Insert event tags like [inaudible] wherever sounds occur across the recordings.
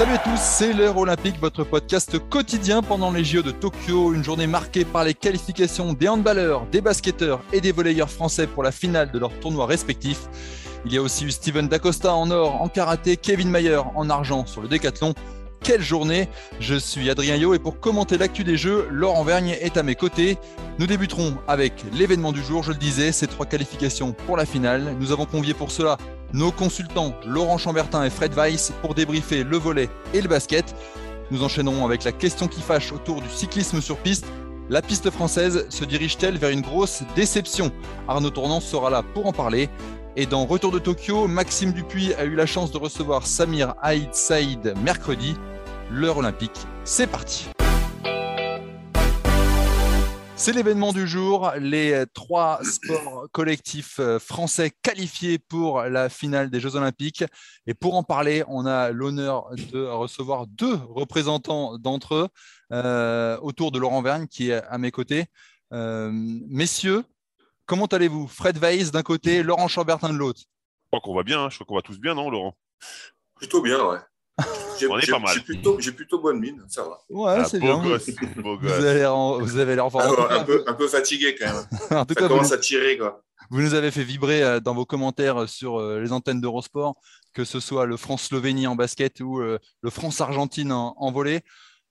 Salut à tous, c'est l'heure olympique, votre podcast quotidien pendant les JO de Tokyo, une journée marquée par les qualifications des handballeurs, des basketteurs et des volleyeurs français pour la finale de leurs tournois respectifs. Il y a aussi eu Steven Dacosta en or, en karaté, Kevin Mayer en argent sur le décathlon. Quelle journée Je suis Adrien Yo et pour commenter l'actu des Jeux, Laurent Vergne est à mes côtés. Nous débuterons avec l'événement du jour, je le disais, ces trois qualifications pour la finale. Nous avons convié pour cela nos consultants Laurent Chambertin et Fred Weiss pour débriefer le volet et le basket. Nous enchaînerons avec la question qui fâche autour du cyclisme sur piste. La piste française se dirige-t-elle vers une grosse déception? Arnaud Tournant sera là pour en parler. Et dans Retour de Tokyo, Maxime Dupuis a eu la chance de recevoir Samir Haïd Saïd mercredi. L'heure olympique, c'est parti. C'est l'événement du jour, les trois sports collectifs euh, français qualifiés pour la finale des Jeux olympiques. Et pour en parler, on a l'honneur de recevoir deux représentants d'entre eux euh, autour de Laurent Vergne qui est à mes côtés. Euh, messieurs, comment allez-vous? Fred Weiss d'un côté, Laurent Chambertin de l'autre. Je crois qu'on va bien, hein. je crois qu'on va tous bien, non, Laurent? Plutôt bien, ouais. J'ai On est j'ai- pas mal. j'ai plutôt, j'ai plutôt bonne mine, ça va. Ouais, Ah, c'est beau bien. gosse, beau Vous gosse. avez l'air en- vous avez l'air en forme. Alors, un, peu, un peu fatigué quand même. [laughs] En tout Ça cas, vous, commence à tirer, quoi. vous nous avez fait vibrer euh, dans vos commentaires sur euh, les antennes d'Eurosport, que ce soit le France-Slovénie en basket ou euh, le France-Argentine en, en volley.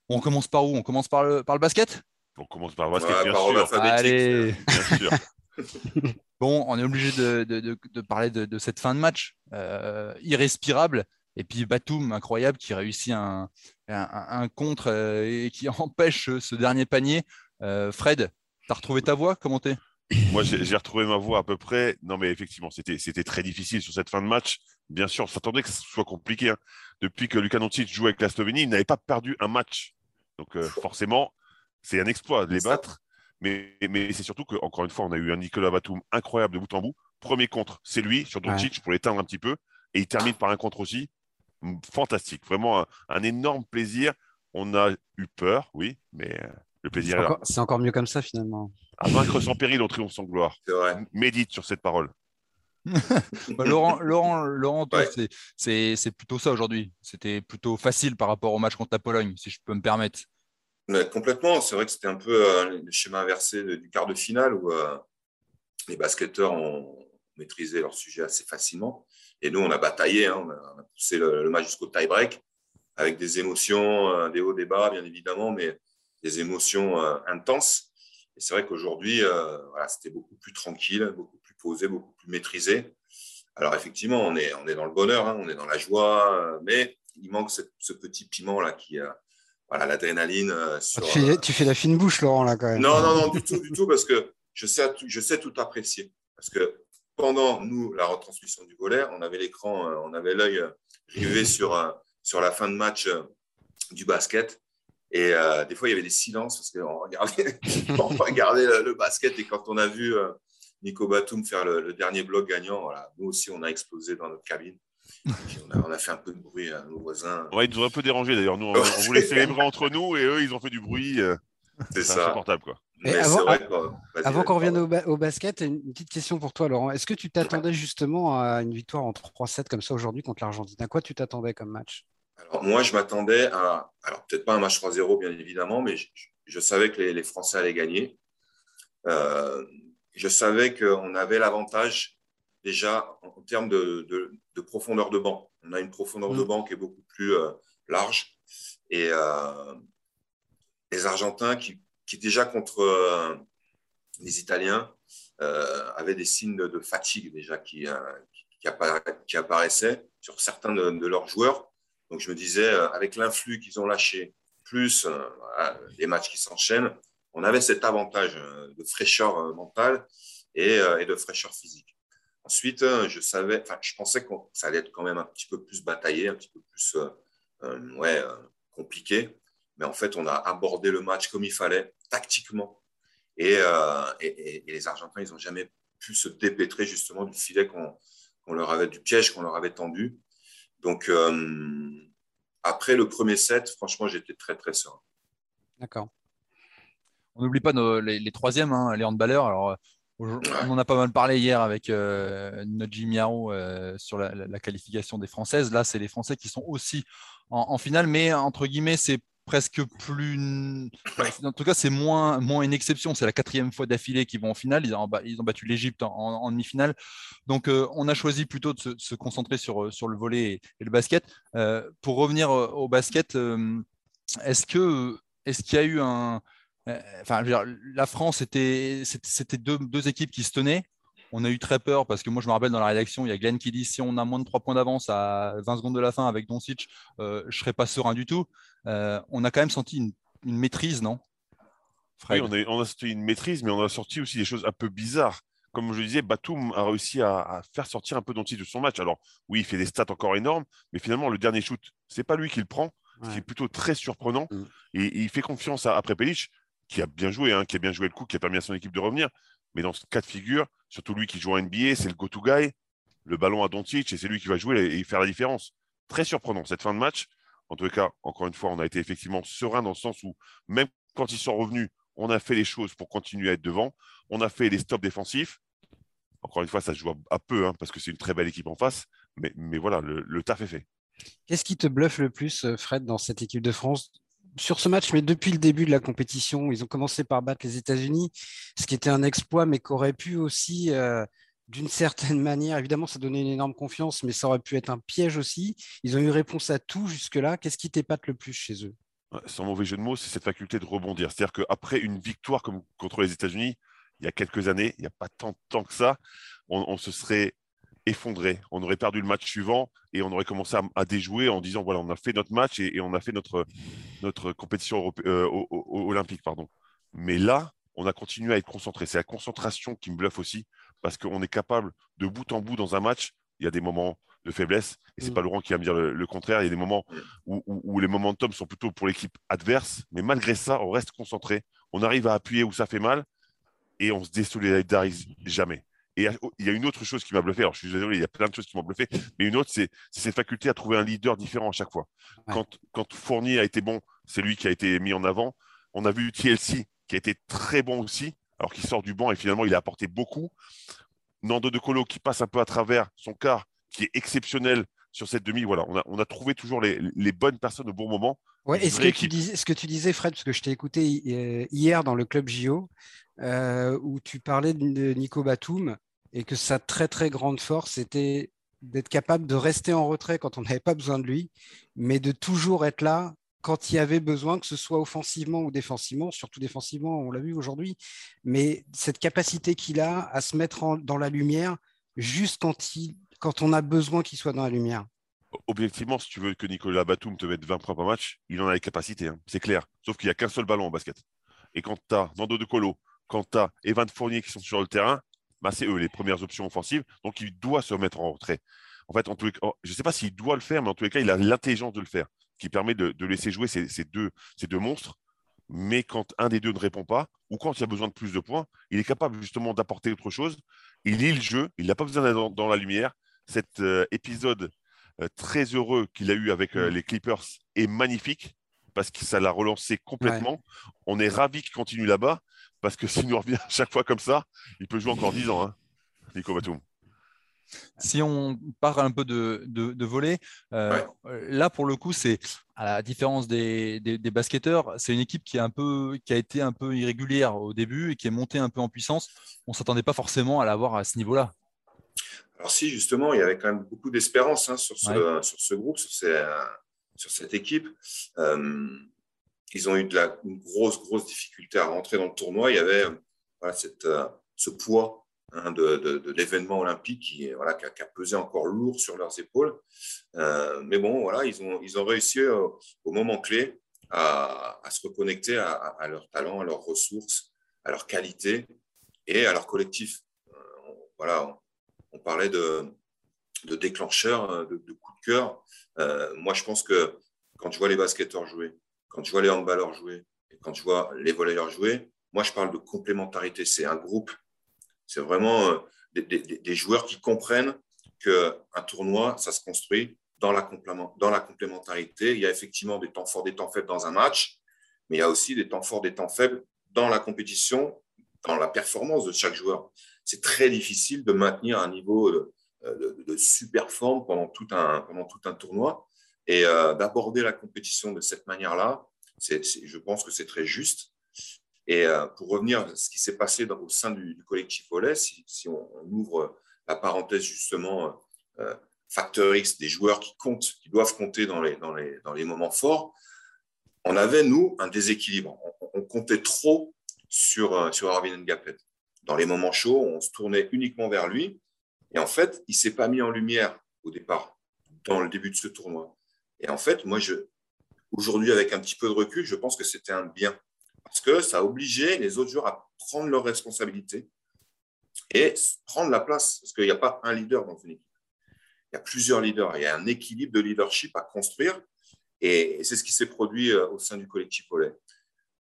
On commence par où? On commence par le, par le basket? On commence par le basket, Ouais, bien par sûr. Allez Bien sûr. [laughs] Bon, on est obligé de, de- de- de parler de, de cette fin de match euh, irrespirable. Et puis Batum, incroyable, qui réussit un, un- un contre euh, et qui [laughs] empêche ce dernier panier. Euh, Fred, tu as retrouvé ta voix? Comment t'es? Moi, j'ai retrouvé ma voix à peu près. Non, mais effectivement, c'était c'était très difficile sur cette fin de match. Bien sûr, on s'attendait que ce soit compliqué. hein. Depuis que Luka Doncic joue avec la Slovénie, il n'avait pas perdu un match. Donc, euh, forcément, c'est un exploit de les battre. Mais, mais c'est surtout qu'encore une fois, on a eu un Nicolas Batum incroyable de bout en bout. Premier contre, c'est lui sur Doncic pour l'éteindre un petit peu. Et il termine par un contre aussi. Fantastique. Vraiment un, un énorme plaisir. On a eu peur, oui, mais euh, le plaisir C'est est là. encore, c'est encore mieux comme ça finalement. À vaincre sans péril, on triomphe sans gloire. C'est vrai. Médite sur cette parole. [laughs] Bah, Laurent, Laurent, Laurent toi, Ouais. c'est- c'est c'est plutôt ça aujourd'hui. C'était plutôt facile par rapport au match contre la Pologne, si je peux me permettre. Mais complètement. C'est vrai que c'était un peu euh, le schéma inversé de- du quart de finale où euh, les basketteurs ont maîtrisé leur sujet assez facilement. Et nous, on a bataillé, hein, on, a, poussé le, le match jusqu'au tie-break avec des émotions, euh, des hauts, des bas, bien évidemment, mais des émotions euh, intenses. Et c'est vrai qu'aujourd'hui, euh, voilà, c'était beaucoup plus tranquille, beaucoup plus posé, beaucoup plus maîtrisé. Alors effectivement, on est, on est dans le bonheur, hein, on est dans la joie, mais il manque ce, ce petit piment là qui, voilà, l'adrénaline Ah, sur. tu, fais, tu fais la fine bouche, Laurent, là, quand même. non, non, non, du tout, du tout, parce que je sais, je sais tout apprécier. Parce que pendant, nous, la retransmission du volet, on avait l'écran, euh, on avait l'œil euh, rivé sur, euh, sur la fin de match du basket. Et euh, des fois, il y avait des silences parce qu'on regardait, [laughs] on regardait le, le basket. Et quand on a vu euh, Nico Batum faire le, le dernier bloc gagnant, voilà, nous aussi, on a explosé dans notre cabine. On, a, on a fait un peu de bruit à nos voisins. Ouais, ils nous ont un peu dérangé d'ailleurs. Nous, on, on voulait [laughs] célébrer entre nous et eux, ils ont fait du bruit. C'est ça. insupportable, quoi. Mais avant- vrai Avant qu'on revienne au, ba- au basket, une petite question pour toi, Laurent. Est-ce que tu t'attendais justement à une victoire en 3-7 comme ça aujourd'hui contre l'Argentine? À quoi tu t'attendais comme match? Alors, moi, je m'attendais à, alors peut-être pas un match 3-0, bien évidemment, mais je, je savais que les, les Français allaient gagner. Euh, je savais qu'on avait l'avantage déjà en, en termes de, de- de profondeur de banc. On a une profondeur de Mm. banc qui est beaucoup plus euh, large. Et euh, les Argentins qui, déjà contre euh, les Italiens euh, avaient des signes de, fatigue déjà qui, euh, qui, qui appara- qui apparaissaient sur certains de, leurs joueurs. Donc je me disais, avec l'influx qu'ils ont lâché, plus les matchs qui s'enchaînent, on avait cet avantage de fraîcheur mentale et, de fraîcheur physique. Ensuite, je savais, je pensais que ça allait être quand même un petit peu plus bataillé, un petit peu plus ouais, compliqué. Mais en fait, on a abordé le match comme il fallait, tactiquement. Et, et les Argentins, ils n'ont jamais pu se dépêtrer justement du filet qu'on leur avait, du piège qu'on leur avait tendu. Donc, euh, après le premier set, franchement, j'étais très, très serein. D'accord. On n'oublie pas les, troisièmes, hein, les handballeurs. Alors, on en a pas mal parlé hier avec euh, Jim euh, sur la, qualification des Françaises. Là, c'est les Français qui sont aussi en finale, mais entre guillemets, c'est presque plus. En tout cas, c'est moins, moins une exception. C'est la quatrième fois d'affilée qu'ils vont en finale. Ils ont, ils ont battu l'Égypte en, demi-finale. Donc, euh, on a choisi plutôt de se, concentrer sur, euh, sur le volet et, le basket. Euh, pour revenir au basket, est-ce que est-ce qu'il y a eu un. Enfin, la France, c'était, c'était deux, deux équipes qui se tenaient. On a eu très peur parce que moi, je me rappelle dans la rédaction, il y a Glenn qui dit si on a moins de 3 points d'avance à 20 secondes de la fin avec Doncic, euh, je ne serais pas serein du tout. Euh, on a quand même senti une, maîtrise, non? Oui, on a, on a senti une maîtrise, mais on a sorti aussi des choses un peu bizarres. Comme je disais, Batum a réussi à, faire sortir un peu Doncic de son match. Alors, oui, il fait des stats encore énormes, mais finalement, le dernier shoot, c'est pas lui qui le prend, ce qui est plutôt très surprenant. Mm. Et, il fait confiance à, après Pelic, qui a bien joué, hein, qui a bien joué le coup, qui a permis à son équipe de revenir. Mais dans ce cas de figure, surtout lui qui joue en NBA, c'est le go-to guy. Le ballon à Doncic et c'est lui qui va jouer et faire la différence. Très surprenant cette fin de match. En tout cas, encore une fois, on a été effectivement serein dans le sens où même quand ils sont revenus, on a fait les choses pour continuer à être devant. On a fait les stops défensifs. Encore une fois, ça se joue à peu hein, parce que c'est une très belle équipe en face. Mais, voilà, le, le taf est fait. Qu'est-ce qui te bluffe le plus, Fred, dans cette équipe de France? Sur ce match, mais depuis le début de la compétition, ils ont commencé par battre les États-Unis, ce qui était un exploit, mais qu'aurait pu aussi, euh, d'une certaine [laughs] manière, évidemment, ça donnait une énorme confiance, mais ça aurait pu être un piège aussi. Ils ont eu réponse à tout jusque-là. Qu'est-ce qui t'épate le plus chez eux? Sans mauvais jeu de mots, c'est cette faculté de rebondir. C'est-à-dire qu'après une victoire comme contre les États-Unis, il y a quelques années, il n'y a pas tant de temps que ça, on se serait effondré. On aurait perdu le match suivant et on aurait commencé à, déjouer en disant voilà, on a fait notre match et, on a fait notre, notre compétition euh, olympique. Pardon. Mais là, on a continué à être concentré. C'est la concentration qui me bluffe aussi parce qu'on est capable de bout en bout dans un match. Il y a des moments de faiblesse et c'est mm. pas Laurent qui va me dire le, contraire. Il y a des moments où, où les momentum sont plutôt pour l'équipe adverse, mais malgré ça, on reste concentré. On arrive à appuyer où ça fait mal et on se désolidarise jamais. Et il y a une autre chose qui m'a bluffé. Alors, je suis désolé, il y a plein de choses qui m'ont bluffé. Mais une autre, c'est cette faculté à trouver un leader différent à chaque fois. Quand, quand, Fournier a été bon, c'est lui qui a été mis en avant. On a vu TLC qui a été très bon aussi, alors qu'il sort du banc et finalement, il a apporté beaucoup. Nando De Colo qui passe un peu à travers son quart, qui est exceptionnel sur cette demi. Voilà, on a, on a trouvé toujours les, les, bonnes personnes au bon moment. Ouais, et ce que, tu disais, ce que tu disais, Fred, parce que je t'ai écouté euh, hier dans le club JO, euh, où tu parlais de Nico Batum et que sa très très grande force était d'être capable de rester en retrait quand on n'avait pas besoin de lui, mais de toujours être là quand il y avait besoin, que ce soit offensivement ou défensivement, surtout défensivement, on l'a vu aujourd'hui, mais cette capacité qu'il a à se mettre dans la lumière juste quand, il, quand on a besoin qu'il soit dans la lumière. Objectivement, si tu veux que Nicolas Batum te mette 20 points par match, il en a les capacités, hein, c'est clair. Sauf qu'il n'y a qu'un seul ballon en basket. Et quand tu as Nando De Colo, quand tu as Evan Fournier qui sont sur le terrain, bah, c'est eux les premières options offensives. Donc, il doit se mettre en retrait. En fait, en tous je ne sais pas s'il doit le faire, mais en tous les cas, il a l'intelligence de le faire, qui permet de, laisser jouer ces, deux, ces deux monstres. Mais quand un des deux ne répond pas, ou quand il a besoin de plus de points, il est capable justement d'apporter autre chose. Il lit le jeu, il n'a pas besoin d'être dans, la lumière. Cet euh, épisode euh, très heureux qu'il a eu avec euh, mm. les Clippers est magnifique parce que ça l'a relancé complètement. On est ravis qu'il continue là-bas parce que s'il nous revient à chaque fois comme ça, il peut jouer encore 10 ans, hein, Nico Batum. Si on part un peu de, de, volet, euh, là pour le coup, c'est à la différence des, des, basketteurs, c'est une équipe qui, est un peu, qui a été un peu irrégulière au début et qui est montée un peu en puissance. On ne s'attendait pas forcément à l'avoir à ce niveau-là. Alors si, justement, il y avait quand même beaucoup d'espérance hein, sur, ce, sur ce groupe, sur, sur cette équipe. Euh, ils ont eu de la, une grosse, grosse difficulté à rentrer dans le tournoi. Il y avait euh, ce poids hein, de, l'événement olympique qui, voilà, a, pesé encore lourd sur leurs épaules. Euh, mais bon, voilà, ils ont, réussi au, moment clé à, se reconnecter à, à, leur talent, à leurs ressources, à leur qualité et à leur collectif. Euh, voilà, on, parlait de, de déclencheurs, de, de coups de cœur. Euh, moi, je pense que quand je vois les basketteurs jouer, quand je vois les handballeurs jouer, et quand je vois les volleyeurs jouer, moi, je parle de complémentarité. C'est un groupe. C'est vraiment euh, des, joueurs qui comprennent qu'un tournoi, ça se construit dans la, complémentarité. Il y a effectivement des temps forts, des temps faibles dans un match, mais il y a aussi des temps forts, des temps faibles dans la compétition, dans la performance de chaque joueur. C'est très difficile de maintenir un niveau de, de, super forme pendant tout un tournoi. Et euh, d'aborder la compétition de cette manière-là, je pense que c'est très juste. Et euh, pour revenir à ce qui s'est passé au sein du, collectif Volet, si, on, ouvre la parenthèse justement euh, facteur X, des joueurs qui comptent, qui doivent compter dans les, moments forts, on avait, nous, un déséquilibre. On, comptait trop sur, sur Arvin Ngapet. Dans les moments chauds, on se tournait uniquement vers lui. Et en fait, il ne s'est pas mis en lumière au départ, dans le début de ce tournoi. Et en fait, moi, je, aujourd'hui, avec un petit peu de recul, je pense que c'était un bien. Parce que ça a obligé les autres joueurs à prendre leurs responsabilités et prendre la place. Parce qu'il n'y a pas un leader dans une équipe il y a plusieurs leaders, il y a un équilibre de leadership à construire. Et c'est ce qui s'est produit euh, au sein du collectif Volet.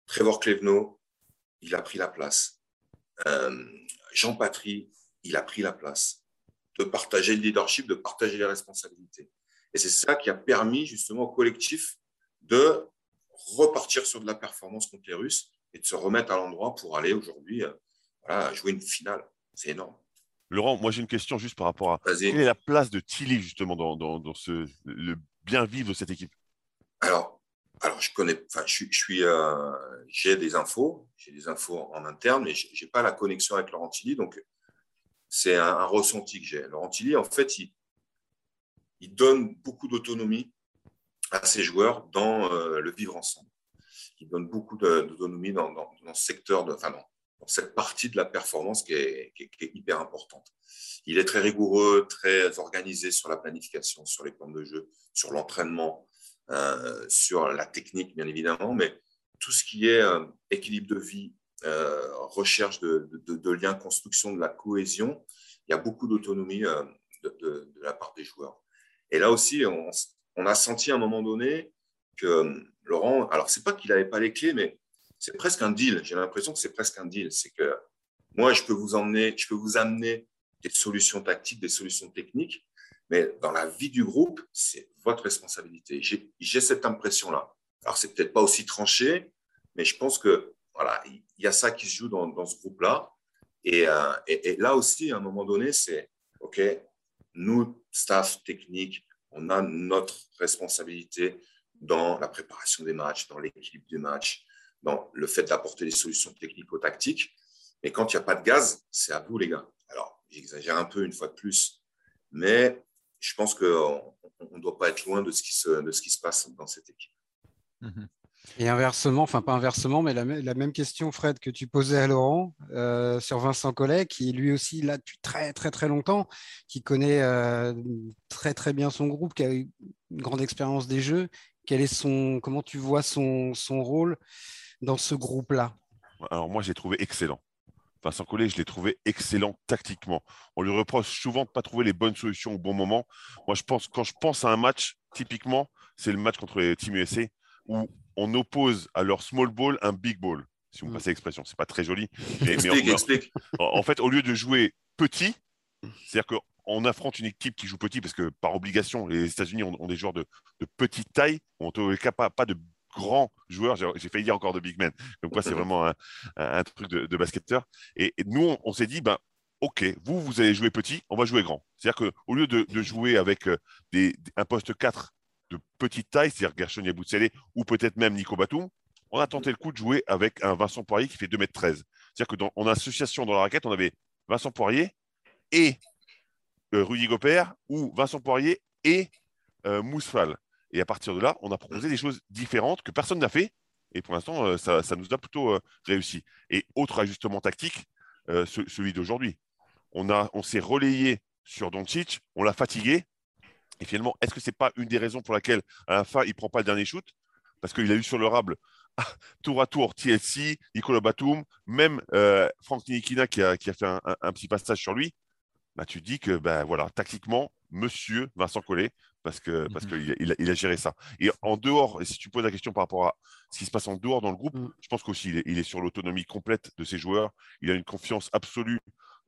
Trevor Clevenot, il a pris la place. Euh, Jean Patry, il a pris la place de partager le leadership, de partager les responsabilités. Et c'est ça qui a permis justement au collectif de repartir sur de la performance contre les Russes et de se remettre à l'endroit pour aller aujourd'hui euh, jouer une finale. C'est énorme. Laurent, moi j'ai une question juste par rapport à quelle est la place de Tilly justement dans, dans, ce, le bien vivre de cette équipe? Alors, alors je connais, enfin, je, suis, euh, j'ai des infos, j'ai des infos en interne, mais j'ai pas la connexion avec Laurent Tilly, donc c'est un, ressenti que j'ai. Laurent Tilly, en fait, il, il donne beaucoup d'autonomie à ses joueurs dans euh, le vivre ensemble. Il donne beaucoup d'autonomie dans, secteur, enfin, cette partie de la performance qui est, hyper importante. Il est très rigoureux, très organisé sur la planification, sur les plans de jeu, sur l'entraînement, euh, sur la technique, bien évidemment, mais tout ce qui est euh, équilibre de vie, recherche de, liens, construction de la cohésion, il y a beaucoup d'autonomie de, la part des joueurs. Et là aussi, on, a senti à un moment donné que Laurent, alors c'est pas qu'il n'avait pas les clés, mais c'est presque un deal. J'ai l'impression que c'est presque un deal. C'est que moi, je peux vous emmener, je peux vous amener des solutions tactiques, des solutions techniques, mais dans la vie du groupe, c'est votre responsabilité. J'ai cette impression-là. Alors, c'est peut-être pas aussi tranché, mais je pense que voilà, il y a ça qui se joue dans, ce groupe-là. Euh, et, là aussi, à un moment donné, c'est OK, nous, staff technique, on a notre responsabilité dans la préparation des matchs, dans l'équilibre des matchs, dans le fait d'apporter des solutions technico-tactiques. Mais quand il n'y a pas de gaz, c'est à vous, les gars. Alors, j'exagère un peu une fois de plus, mais je pense qu'on ne doit pas être loin de ce, qui se, de ce qui se passe dans cette équipe. Et inversement, enfin pas inversement, mais la, même question, Fred, que tu posais à Laurent euh, sur Vincent Collet, qui lui aussi là depuis très très très longtemps, qui connaît euh, très très bien son groupe, qui a eu une grande expérience des jeux. Quel est son, comment tu vois son, son rôle dans ce groupe-là? Alors moi, j'ai trouvé excellent. Vincent Collet, je l'ai trouvé excellent tactiquement. On lui reproche souvent de ne pas trouver les bonnes solutions au bon moment. Moi, je pense, quand je pense à un match, typiquement, c'est le match contre les Team USA où on oppose à leur small ball un big ball. Si vous me mm. passez l'expression, c'est pas très joli. [laughs] Mais, explique, explique. En fait, au lieu de jouer petit, c'est-à-dire qu'on affronte une équipe qui joue petit parce que par obligation, les États-Unis ont, des joueurs de, petite taille, en tout cas pas de grands joueurs. J'ai failli dire encore de big men. Donc, quoi, c'est [laughs] vraiment un, truc de, basketteur. Et, nous, on, s'est dit, ben, OK, vous, vous allez jouer petit, on va jouer grand. C'est-à-dire qu'au lieu de, jouer avec euh, des, un poste 4 de petite taille, c'est-à-dire Gershon Yaboutsele ou peut-être même Nico Batum, on a tenté le coup de jouer avec un Vincent Poirier qui fait 2 m 13. C'est-à-dire qu'en association dans la raquette, on avait Vincent Poirier et euh, Rudy Gopert ou Vincent Poirier et euh, Mousfal. Et à partir de là, on a proposé des choses différentes que personne n'a fait. Et pour l'instant, euh, ça, nous a plutôt euh, réussi. Et autre ajustement tactique, celui d'aujourd'hui. On, on s'est relayé sur Doncic, on l'a fatigué. Et finalement, est-ce que ce n'est pas une des raisons pour laquelle, à la fin, il ne prend pas le dernier shoot? Parce qu'il a eu sur le rable [laughs] tour à tour TLC, Nicolas Batum, même euh, Franck Ninikina qui a, qui a fait un, un, petit passage sur lui, bah, tu dis que ben voilà, tactiquement, monsieur Vincent Collet, parce mhm. qu'il il a, il a, géré ça. Et en dehors, et si tu poses la question par rapport à ce qui se passe en dehors dans le groupe, mm. je pense qu'aussi il est, il est sur l'autonomie complète de ses joueurs. Il a une confiance absolue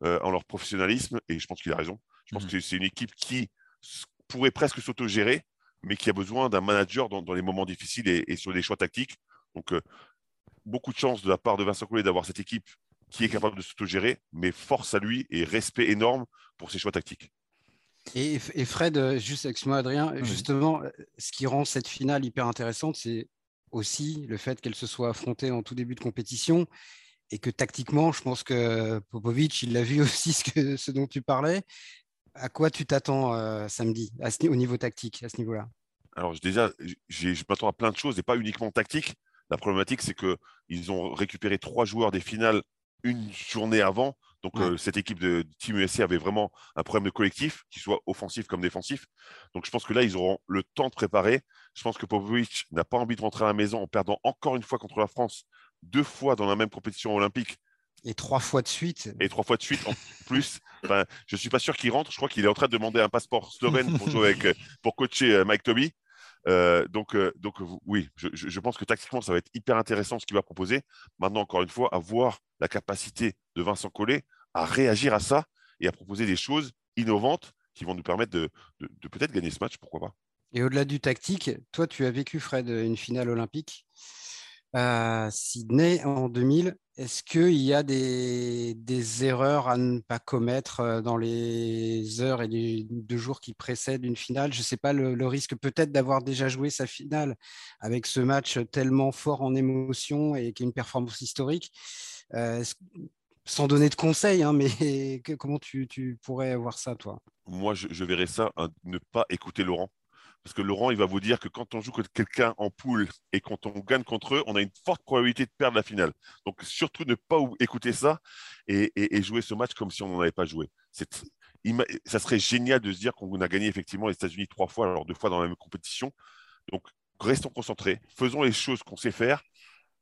euh, en leur professionnalisme et je pense qu'il a raison. Je pense mm. que c'est une équipe qui pourrait presque s'autogérer, mais qui a besoin d'un manager dans, dans, les moments difficiles et, et, sur des choix tactiques. Donc, euh, beaucoup de chance de la part de Vincent Collet d'avoir cette équipe qui est capable de s'autogérer, mais force à lui et respect énorme pour ses choix tactiques. Et, Fred, juste excuse-moi Adrien, justement, ce qui rend cette finale hyper intéressante, c'est aussi le fait qu'elle se soit affrontée en tout début de compétition et que tactiquement, je pense que Popovic, il a vu [laughs] aussi ce, que, ce dont tu parlais. À quoi tu t'attends euh, samedi à ce, au niveau tactique, à ce niveau-là? Alors déjà, je m'attends à plein de choses et pas uniquement tactique. La problématique, c'est qu'ils ont récupéré trois joueurs des finales une journée avant. Donc, euh, cette équipe de Team USA avait vraiment un problème de collectif, qu'il soit offensif comme défensif. Donc, je pense que là, ils auront le temps de préparer. Je pense que Popovic n'a pas envie de rentrer à la maison en perdant encore une fois contre la France, deux fois dans la même compétition olympique. Et trois fois de suite. Et trois fois de suite en [laughs] plus. je ne suis pas sûr qu'il rentre. Je crois qu'il est en train de demander un passeport slovène pour, jouer avec, pour coacher euh, Mike Toby. Euh, donc, euh, donc oui, je, je, pense que tactiquement, ça va être hyper intéressant ce qu'il va proposer. Maintenant, encore une fois, avoir la capacité de Vincent Collet à réagir à ça et à proposer des choses innovantes qui vont nous permettre de, de, de peut-être gagner ce match, pourquoi pas. Et au-delà du tactique, toi, tu as vécu, Fred, une finale olympique à Sydney en 2000. Est-ce qu'il y a des, erreurs à ne pas commettre euh, dans les heures et les deux jours qui précèdent une finale? Je ne sais pas, le, risque peut-être d'avoir déjà joué sa finale avec ce match tellement fort en émotion et qui est une performance historique. Euh, sans donner de conseils, hein, mais [laughs] comment tu, pourrais voir ça, toi? Moi, je, je verrais ça, hein, ne pas écouter Laurent. Parce que Laurent, il va vous dire que quand on joue contre quelqu'un en poule et quand on gagne contre eux, on a une forte probabilité de perdre la finale. Donc surtout ne pas écouter ça et, jouer ce match comme si on n'en avait pas joué. Ça serait génial de se dire qu'on a gagné effectivement les États-Unis trois fois, alors deux fois dans la même compétition. Donc restons concentrés, faisons les choses qu'on sait faire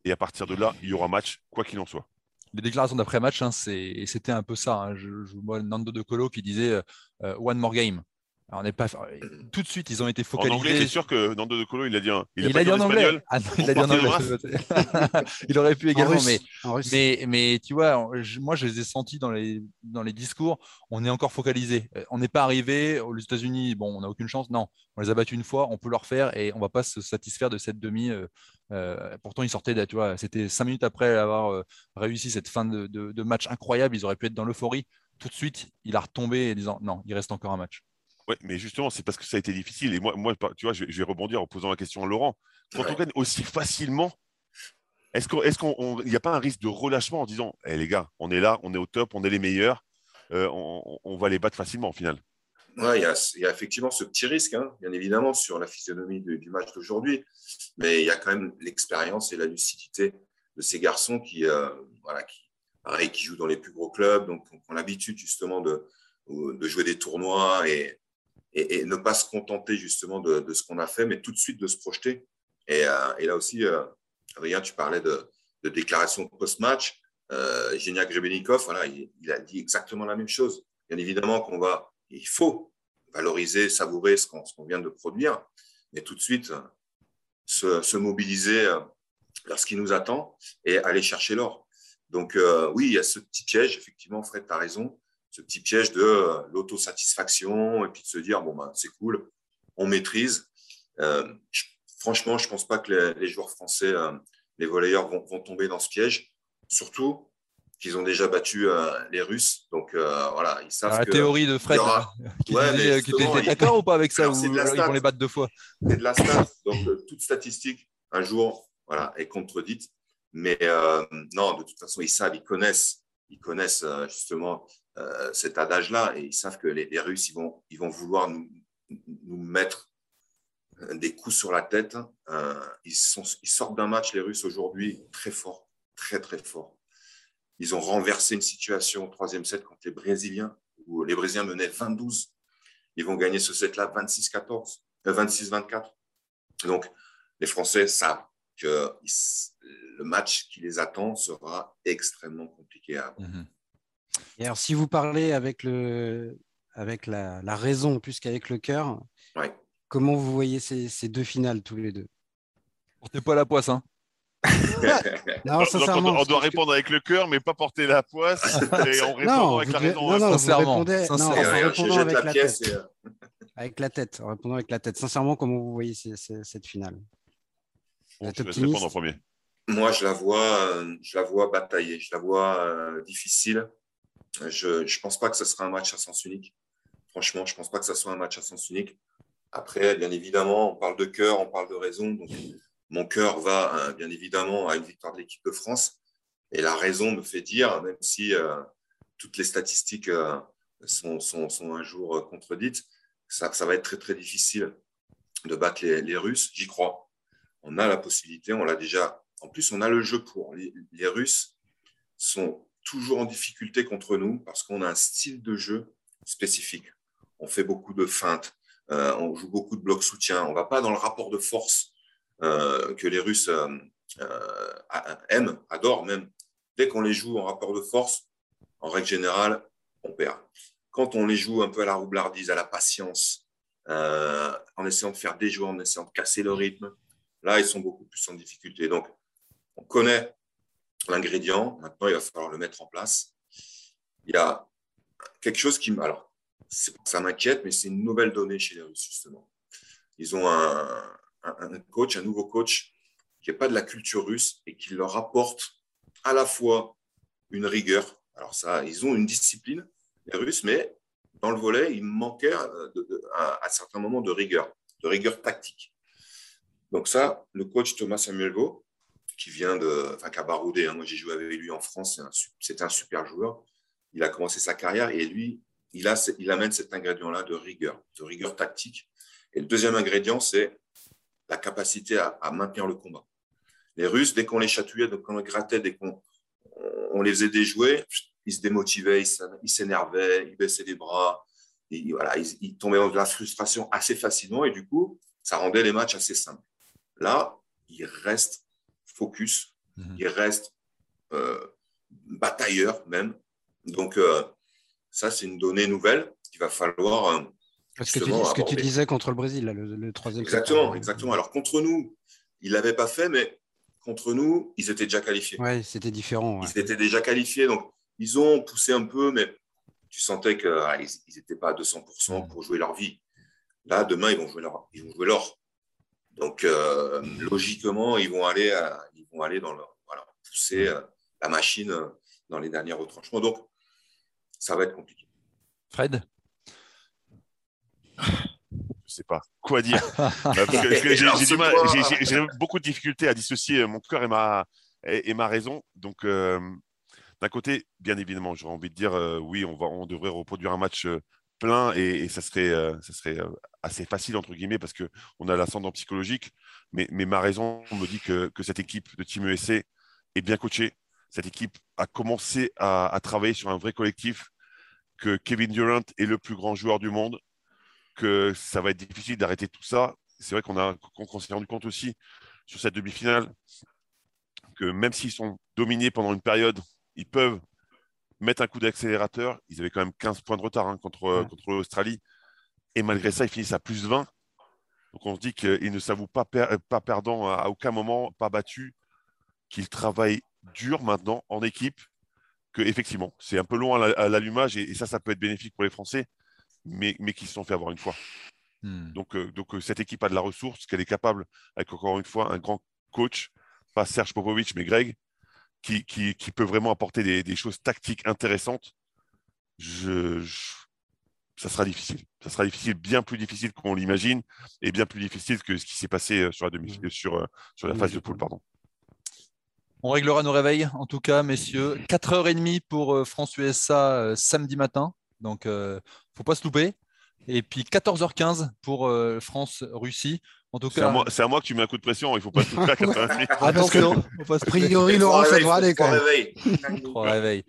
et à partir de là, il y aura match, quoi qu'il en soit les déclarations d'après-match, hein, c'était un peu ça. Hein. Je, vois Nando De Colo qui disait euh, One more game. Alors, on n'est pas [clears throat] tout de suite, ils ont été focalisés. En anglais, c'est sûr que Nando De Colo, il a dit, un... il, il a, dit en anglais. Ah, non, il a dit en anglais. [laughs] il aurait pu également, mais, mais, mais tu vois, moi, je les ai sentis dans les, dans les discours. On est encore focalisé. Euh, on n'est pas arrivé aux États-Unis. Bon, on n'a aucune chance. Non, on les a battus une fois. On peut leur faire et on va pas se satisfaire de cette demi. Euh, euh, pourtant, ils sortaient, tu vois, c'était cinq minutes après avoir euh, réussi cette fin de, de, de match incroyable. Ils auraient pu être dans l'euphorie. Tout de suite, il a retombé en disant non, il reste encore un match. Mais justement, c'est parce que ça a été difficile. Et moi, moi tu vois, je, vais rebondir en posant la question à Laurent. Quand on gagne aussi facilement, est-ce qu'il est n'y a pas un risque de relâchement en disant hey, eh, les gars, on est là, on est au top, on est les meilleurs, euh, on, on, va les battre facilement au final? Ouais, il y, a, y a effectivement ce petit risque, hein, bien évidemment, sur la physionomie de, du match d'aujourd'hui. Mais il y a quand même l'expérience et la lucidité de ces garçons qui, euh, voilà, qui, pareil, qui jouent dans les plus gros clubs, donc qui ont l'habitude justement de, de jouer des tournois et, et, ne pas se contenter justement de, ce qu'on a fait, mais tout de suite de se projeter. Et, euh, là aussi, euh, Adrien, tu parlais de, déclaration post-match. Euh, Grebenikov, voilà, il, a dit exactement la même chose. Bien évidemment qu'on va, il faut valoriser, savourer ce qu'on qu vient de produire, mais tout de suite se, se mobiliser vers ce qui nous attend et aller chercher l'or. Donc euh, oui, il y a ce petit piège, effectivement, Fred, tu as raison ce petit piège de euh, l'autosatisfaction et puis de se dire bon ben c'est cool, on maîtrise. Euh, je, franchement, je pense pas que les, les joueurs français, euh, les volleyeurs vont, vont, tomber dans ce piège, surtout qu'ils ont déjà battu euh, les Russes. Donc voilà, ils savent. La que théorie de Fred, aura... [laughs] qui ouais, disait, qui était d'accord ou pas avec ça ou ils vont les battre deux fois? C'est de la stat. Donc toute statistique un jour voilà est contredite. Mais non, de toute façon, ils savent, ils connaissent, ils connaissent justement euh, cet adage-là et ils savent que les, Russes, ils vont, ils vont vouloir nous, mettre des coups sur la tête. Euh, ils, sont, ils sortent d'un match, les Russes, aujourd'hui, très fort, très, très fort. Ils ont renversé une situation au troisième set contre les Brésiliens, où les Brésiliens menaient 20-12. Ils vont gagner ce set-là 26-14, euh, 26-24. Donc, les Français savent que le match qui les attend sera extrêmement compliqué à avoir. Mhm. Et alors, si vous parlez avec, le, avec la, raison plus qu'avec le cœur, comment vous voyez ces, deux finales tous les deux? Portez pas la poisse, hein [laughs] non, on, doit répondre avec le cœur, mais pas porter la poisse. [laughs] et on répond avec la raison. Non, non, sincèrement. Non, avec la, tête. Euh, avec la tête. En répondant avec la tête. Sincèrement, comment vous voyez cette finale? Bon, je répondre en premier. Moi, je la vois, euh, je la vois batailler, je la vois euh, difficile. Je ne pense pas que ce sera un match à sens unique. Franchement, je ne pense pas que ce soit un match à sens unique. Après, bien évidemment, on parle de cœur, on parle de raison. Donc, mon cœur va euh, bien évidemment à une victoire de l'équipe de France. Et la raison me fait dire, même si toutes les statistiques sont, sont, un jour contredites, ça, ça, va être très très difficile de battre les, les Russes. J'y crois. On a la possibilité, on l'a déjà en plus, on a le jeu pour. Les, Russes sont toujours en difficulté contre nous parce qu'on a un style de jeu spécifique. On fait beaucoup de feintes, euh, on joue beaucoup de blocs soutien. On ne va pas dans le rapport de force euh, que les Russes euh, aiment, adorent même. Dès qu'on les joue en rapport de force, en règle générale, on perd. Quand on les joue un peu à la roublardise, à la patience, en essayant de faire des joueurs, en essayant de casser le rythme, là, ils sont beaucoup plus en difficulté. Donc, on connaît l'ingrédient, maintenant il va falloir le mettre en place. Il y a quelque chose qui, alors, ça m'inquiète, mais c'est une nouvelle donnée chez les Russes, justement. Ils ont un, coach, un nouveau coach qui n'est pas de la culture russe et qui leur apporte à la fois une rigueur. Alors ça, ils ont une discipline, les Russes, mais dans le volet, il manquait euh, à, certains moments de rigueur, de rigueur tactique. Donc ça, le coach Thomas Samuelgo, qui vient de, enfin, qui a baroudé. Hein. Moi, j'ai joué avec lui en France. C'était un, super joueur. Il a commencé sa carrière et lui, il, amène cet ingrédient-là de rigueur, de rigueur tactique. Et le deuxième ingrédient, c'est la capacité à, maintenir le combat. Les Russes, dès qu'on les chatouillait, dès qu'on les grattait, dès qu'on on les faisait déjouer, ils se démotivaient, ils s'énervaient, ils baissaient les bras, voilà, ils, ils, tombaient dans de la frustration assez facilement et du coup, ça rendait les matchs assez simples. Là, ils restent focus, mhm. il reste euh, batailleur même. Donc, euh, ça, c'est une donnée nouvelle qu'il va falloir. Euh, ce que, tu, ce que tu disais contre le Brésil, le, troisième. Exactement, exactement. Alors, contre nous, ils ne l'avaient pas fait, mais contre nous, ils étaient déjà qualifiés. Oui, c'était différent. Ils étaient déjà qualifiés, donc ils ont poussé un peu, mais tu sentais qu'ils ah, n'étaient pas à 200% pour jouer leur vie. Là, demain, ils vont jouer leur, ils vont jouer l'or. Donc, euh, logiquement, ils vont aller, ils vont aller dans leur, voilà, pousser euh, la machine euh, dans les derniers retranchements. Donc, ça va être compliqué. Fred? Je ne sais pas quoi dire. [laughs] j'ai beaucoup de difficultés à dissocier mon cœur et ma, et, ma raison. Donc, d'un côté, bien évidemment, j'aurais envie de dire oui, on, va, on devrait reproduire un match plein et, ça serait, euh, ça serait euh, assez facile, entre guillemets, parce qu'on a l'ascendant psychologique. Mais, ma raison me dit que, cette équipe de Team ESC est bien coachée. Cette équipe a commencé à, travailler sur un vrai collectif, que Kevin Durant est le plus grand joueur du monde, que ça va être difficile d'arrêter tout ça. C'est vrai qu'on a qu'on s'est rendu compte aussi sur cette demi-finale que même s'ils sont dominés pendant une période, ils peuvent mettre un coup d'accélérateur. Ils avaient quand même 15 points de retard hein, contre, contre l'Australie. Et malgré ça, ils finissent à plus 20. Donc on se dit qu'ils ne s'avouent pas, pas perdants à aucun moment, pas battus, qu'ils travaillent dur maintenant en équipe, que effectivement, c'est un peu long à l'allumage et, ça, ça peut être bénéfique pour les Français, mais, mais qu'ils se sont fait avoir une fois. Hmm. Donc, euh, donc euh, cette équipe a de la ressource, qu'elle est capable, avec encore une fois un grand coach, pas Serge Popovic, mais Greg, qui, qui, peut vraiment apporter des, choses tactiques intéressantes, je, ça sera difficile. Ça sera difficile, bien plus difficile qu'on l'imagine et bien plus difficile que ce qui s'est passé euh, sur la, demi, sur, euh, sur la phase de poule. Pardon. On réglera nos réveils, en tout cas, messieurs. 4h30 pour euh, France-USA samedi matin. Donc, il ne faut pas se louper. Et puis 14h15 pour France-Russie. En tout cas, c'est à, moi que tu mets un coup de pression. Il ne faut pas tout faire. [laughs] [laughs] Attention, a priori, Laurent, ça doit aller quand [laughs] même. Trois réveils.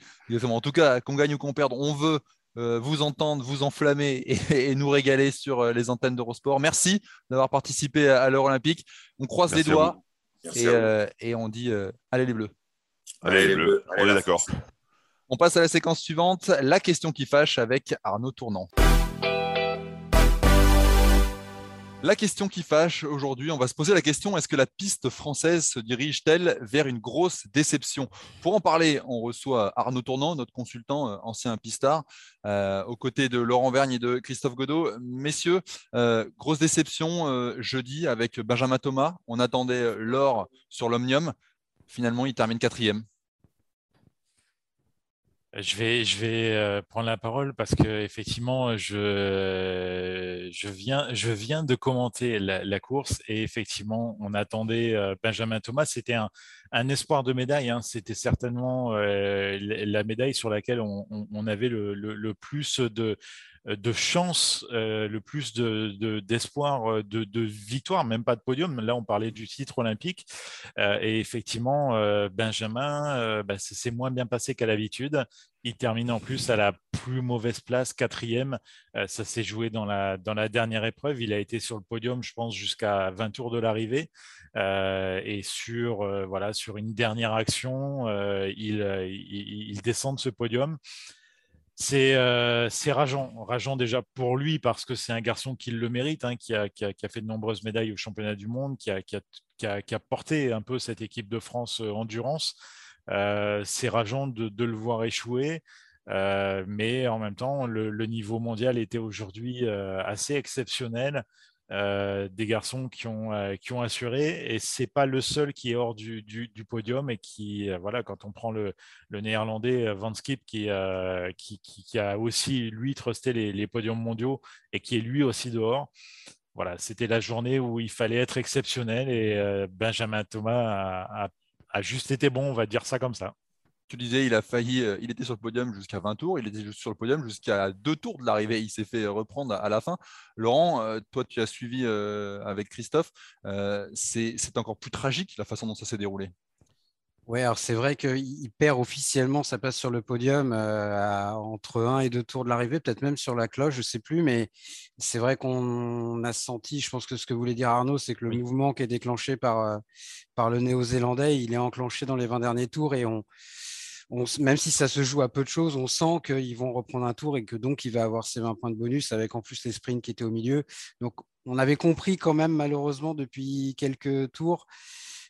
En tout cas, qu'on gagne ou qu'on perde, on veut euh, vous entendre, vous enflammer et, nous régaler sur euh, les antennes d'Eurosport. Merci d'avoir participé à, l'heure olympique. On croise les doigts. Et, à euh, et on dit euh, allez les bleus. Allez, les bleus, allez, on est d'accord. On passe à la séquence suivante, la question qui fâche avec Arnaud Tournant. La question qui fâche aujourd'hui, on va se poser la question est-ce que la piste française se dirige-t-elle vers une grosse déception? Pour en parler, on reçoit Arnaud Tournant, notre consultant, euh, ancien pistard, euh, aux côtés de Laurent Vergne et de Christophe Godot. Messieurs, euh, grosse déception jeudi avec Benjamin Thomas. On attendait l'or sur l'Omnium. Finalement, il termine quatrième. Je vais, je vais euh, prendre la parole parce que effectivement, je, je, viens, je viens de commenter la, la course et effectivement, on attendait euh, Benjamin Thomas. C'était un, un espoir de médaille. hein. C'était certainement euh, la la médaille sur laquelle on, on- on avait le, le- le plus de, de chance, euh, le plus de, de- d'espoir euh, de, victoire, même pas de podium. Là, on parlait du titre olympique. Euh, et effectivement, euh, Benjamin, euh, bah, ça s'est moins bien passé qu'à l'habitude. Il termine en plus à la plus mauvaise place, quatrième. Euh, ça s'est joué dans la, dernière épreuve. Il a été sur le podium, je pense, jusqu'à 20 tours de l'arrivée. Euh, et sur, euh, une dernière action, euh, euh, il descend de ce podium. C'est euh, rageant, rageant déjà pour lui parce que c'est un garçon qui le mérite, hein, qui, a, qui, a, qui a fait de nombreuses médailles au championnat du monde, qui a, qui a porté un peu cette équipe de France euh, endurance. Euh, c'est rageant de, de, le voir échouer, euh, mais en même temps, le, le niveau mondial était aujourd'hui euh, assez exceptionnel. Euh, des garçons qui ont, euh, qui ont assuré. Et c'est pas le seul qui est hors du, du, podium et qui euh, voilà quand on prend le, le néerlandais Van Skip qui, qui, a aussi lui trusté les, podiums mondiaux et qui est lui aussi dehors. Voilà c'était la journée où il fallait être exceptionnel et Benjamin Thomas a, a, juste été bon on va dire ça comme ça tu disais, il a failli, euh, il était sur le podium jusqu'à 20 tours, il était sur le podium jusqu'à deux tours de l'arrivée, il s'est fait reprendre à la fin. Laurent, euh, toi, tu as suivi euh, avec Christophe, c'est encore plus tragique la façon dont ça s'est déroulé. Oui, alors c'est vrai qu'il perd officiellement sa place sur le podium euh, entre un et deux tours de l'arrivée, peut-être même sur la cloche, je ne sais plus, mais c'est vrai qu'on a senti, je pense que ce que voulait dire Arnaud, c'est que le oui. mouvement qui est déclenché par, par le néo-zélandais, il est enclenché dans les 20 derniers tours et on, même si ça se joue à peu de choses, on sent qu'ils vont reprendre un tour et que donc il va avoir ses 20 points de bonus avec en plus les sprints qui étaient au milieu. Donc on avait compris quand même malheureusement depuis quelques tours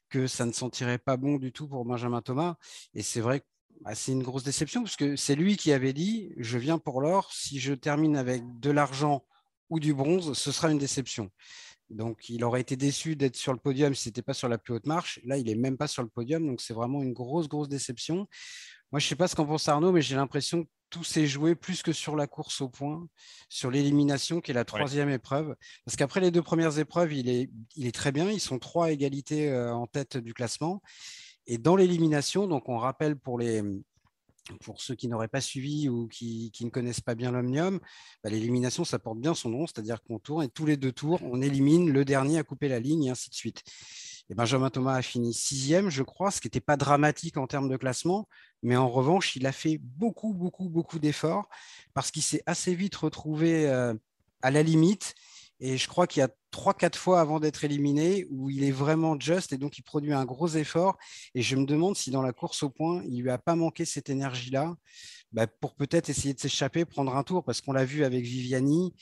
que ça ne sentirait pas bon du tout pour Benjamin Thomas. Et c'est vrai que bah, c'est une grosse déception parce que c'est lui qui avait dit je viens pour l'or, si je termine avec de l'argent ou du bronze, ce sera une déception. Donc, il aurait été déçu d'être sur le podium si ce n'était pas sur la plus haute marche. Là, il n'est même pas sur le podium. Donc, c'est vraiment une grosse, grosse déception. Moi, je ne sais pas ce qu'en pense Arnaud, mais j'ai l'impression que tout s'est joué plus que sur la course au point, sur l'élimination, qui est la troisième ouais. épreuve. Parce qu'après les deux premières épreuves, il est, il est très bien. Ils sont trois à égalité euh, en tête du classement. Et dans l'élimination, donc on rappelle pour les, pour ceux qui n'auraient pas suivi ou qui, ne connaissent pas bien l'Omnium, bah, l'élimination, ça porte bien son nom, c'est-à-dire qu'on tourne et tous les deux tours, on élimine le dernier à couper la ligne et ainsi de suite. Et Benjamin Thomas a fini sixième, je crois, ce qui n'était pas dramatique en termes de classement, mais en revanche, il a fait beaucoup, beaucoup, beaucoup d'efforts parce qu'il s'est assez vite retrouvé euh, à la limite. Et je crois qu'il y a trois, quatre fois avant d'être éliminé où il est vraiment juste et donc il produit un gros effort. Et je me demande si dans la course au point, il lui a pas manqué cette énergie-là bah, pour peut-être essayer de s'échapper, prendre un tour, parce qu'on l'a vu avec Viviani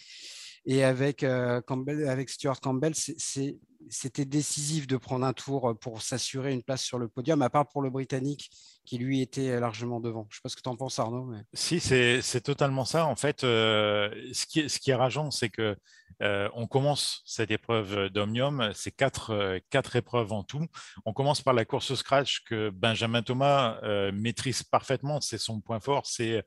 et avec, euh, Campbell, Stuart Campbell, c'était décisif de prendre un tour pour s'assurer une place sur le podium, à part pour le Britannique qui lui était largement devant. Je ne sais pas ce que tu en penses, Arnaud. Si, c'est totalement ça. En fait, euh, ce, qui est, rageant, c'est que euh, on commence cette épreuve d'Omnium, c'est quatre, euh, quatre épreuves en tout. On commence par la course au scratch que Benjamin Thomas euh, maîtrise parfaitement, c'est son point fort, c'est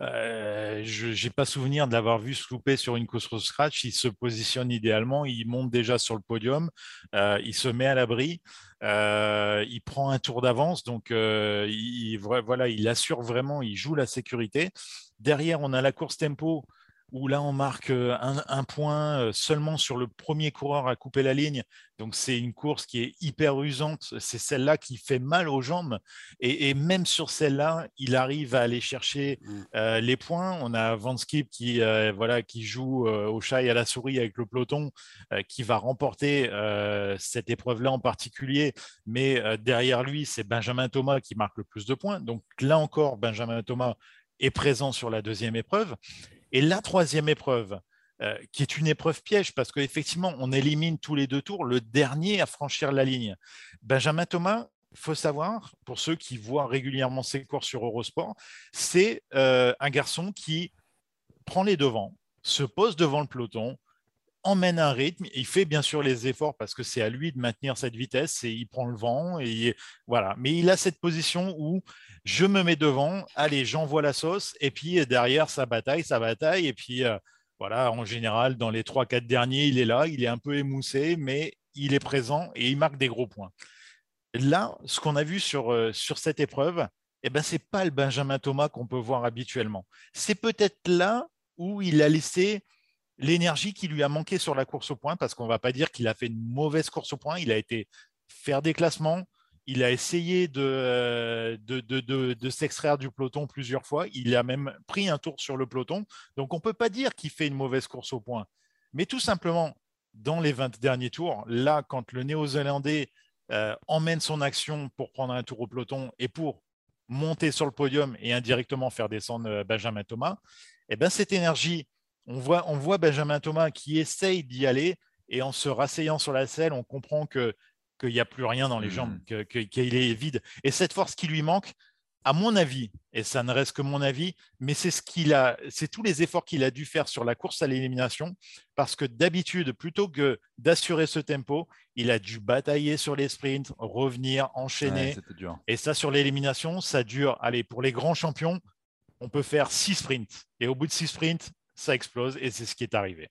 euh, je n'ai pas souvenir de l'avoir vu se louper sur une course scratch. Il se positionne idéalement, il monte déjà sur le podium, euh, il se met à l'abri, euh, il prend un tour d'avance, donc il, voilà, il assure vraiment, il joue la sécurité. Derrière, on a la course tempo où là on marque un, point seulement sur le premier coureur à couper la ligne. Donc c'est une course qui est hyper usante. C'est celle-là qui fait mal aux jambes. Et, même sur celle-là, il arrive à aller chercher mmh. les points. On a Van Skip qui, voilà, qui joue au chat et à la souris avec le peloton, qui va remporter cette épreuve-là en particulier. Mais derrière lui, c'est Benjamin Thomas qui marque le plus de points. Donc là encore, Benjamin Thomas est présent sur la deuxième épreuve. Et la troisième épreuve, euh, qui est une épreuve piège, parce qu'effectivement, on élimine tous les deux tours le dernier à franchir la ligne. Benjamin Thomas, il faut savoir, pour ceux qui voient régulièrement ses courses sur Eurosport, c'est euh, un garçon qui prend les devants, se pose devant le peloton, emmène un rythme. Il fait bien sûr les efforts parce que c'est à lui de maintenir cette vitesse et il prend le vent. Et voilà. Mais il a cette position où je me mets devant, allez, j'envoie la sauce. Et puis derrière, ça bataille, ça bataille. Et puis euh, voilà, en général, dans les 3-4 derniers, il est là, il est un peu émoussé, mais il est présent et il marque des gros points. Là, ce qu'on a vu sur, euh, sur cette épreuve, eh ben, ce n'est pas le Benjamin Thomas qu'on peut voir habituellement. C'est peut-être là où il a laissé l'énergie qui lui a manqué sur la course au point, parce qu'on ne va pas dire qu'il a fait une mauvaise course au point, il a été faire des classements, il a essayé de, de, s'extraire du peloton plusieurs fois, il a même pris un tour sur le peloton, donc on ne peut pas dire qu'il fait une mauvaise course au point. Mais tout simplement, dans les 20 derniers tours, là, quand le néo-zélandais euh, emmène son action pour prendre un tour au peloton et pour monter sur le podium et indirectement faire descendre euh, Benjamin Thomas, eh ben, cette énergie, on voit, on voit Benjamin Thomas qui essaye d'y aller et en se rasseyant sur la selle, on comprend que qu'il n'y a plus rien dans les jambes, mmh. qu'il est vide. Et cette force qui lui manque, à mon avis, et ça ne reste que mon avis, mais c'est ce qu'il a, c'est tous les efforts qu'il a dû faire sur la course à l'élimination, parce que d'habitude, plutôt que d'assurer ce tempo, il a dû batailler sur les sprints, revenir, enchaîner. et ça, sur l'élimination, ça dure. Allez, pour les grands champions, on peut faire six sprints. Et au bout de six sprints, ça explose et c'est ce qui est arrivé.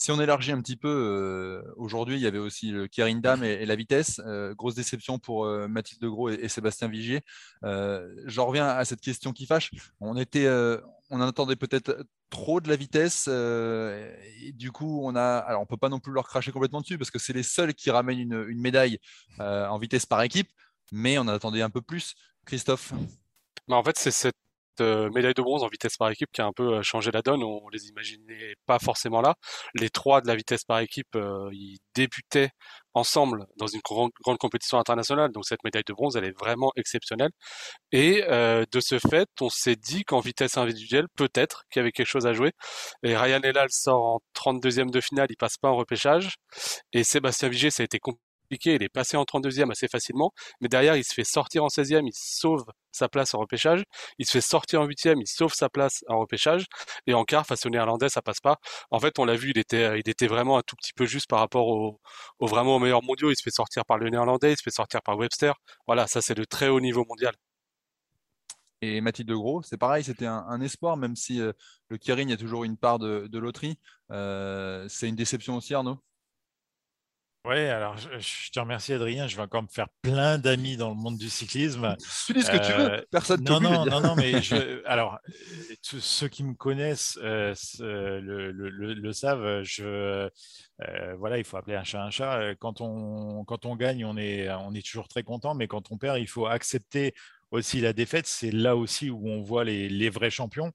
Si on élargit un petit peu, euh, aujourd'hui, il y avait aussi le Dam et, la vitesse. Euh, grosse déception pour euh, Mathilde Gros et, Sébastien Vigier. J'en reviens à cette question qui fâche. On était, on attendait peut-être trop de la vitesse. et du coup, on a, alors on peut pas non plus leur cracher complètement dessus parce que c'est les seuls qui ramènent une, une médaille en vitesse par équipe, mais on en attendait un peu plus. Christophe? Mais en fait, c'est cette euh, médaille de bronze en vitesse par équipe qui a un peu euh, changé la donne. On les imaginait pas forcément là. Les trois de la vitesse par équipe, euh, ils débutaient ensemble dans une grande, compétition internationale. Donc cette médaille de bronze, elle est vraiment exceptionnelle. Et de ce fait, on s'est dit qu'en vitesse individuelle, peut-être qu'il y avait quelque chose à jouer. Et Ryan Elal sort en 32e de finale, il passe pas en repêchage. Et Sébastien Vigier, ça a été compliqué il est passé en 32e assez facilement, mais derrière, il se fait sortir en 16e, il sauve sa place en repêchage, il se fait sortir en 8e, il sauve sa place en repêchage, et en quart, face au néerlandais, ça passe pas. En fait, on l'a vu, il était, était vraiment un tout petit peu juste par rapport au, vraiment aux meilleurs mondiaux, il se fait sortir par le néerlandais, il se fait sortir par Webster. Voilà, ça c'est le très haut niveau mondial. Et Mathilde Gros, c'est pareil, c'était un, espoir, même si euh, le y a toujours une part de, loterie. Euh, c'est une déception aussi, Arnaud? Oui, alors je, te remercie Adrien. Je vais encore me faire plein d'amis dans le monde du cyclisme. Tu dis ce que tu veux, euh, personne non, non, non, non, mais je, alors ceux qui me connaissent euh, le, le, le, savent. Je, euh, voilà, il faut appeler un chat un chat. Quand on, quand on gagne, on est, on est toujours très content, mais quand on perd, il faut accepter aussi la défaite. C'est là aussi où on voit les, les vrais champions.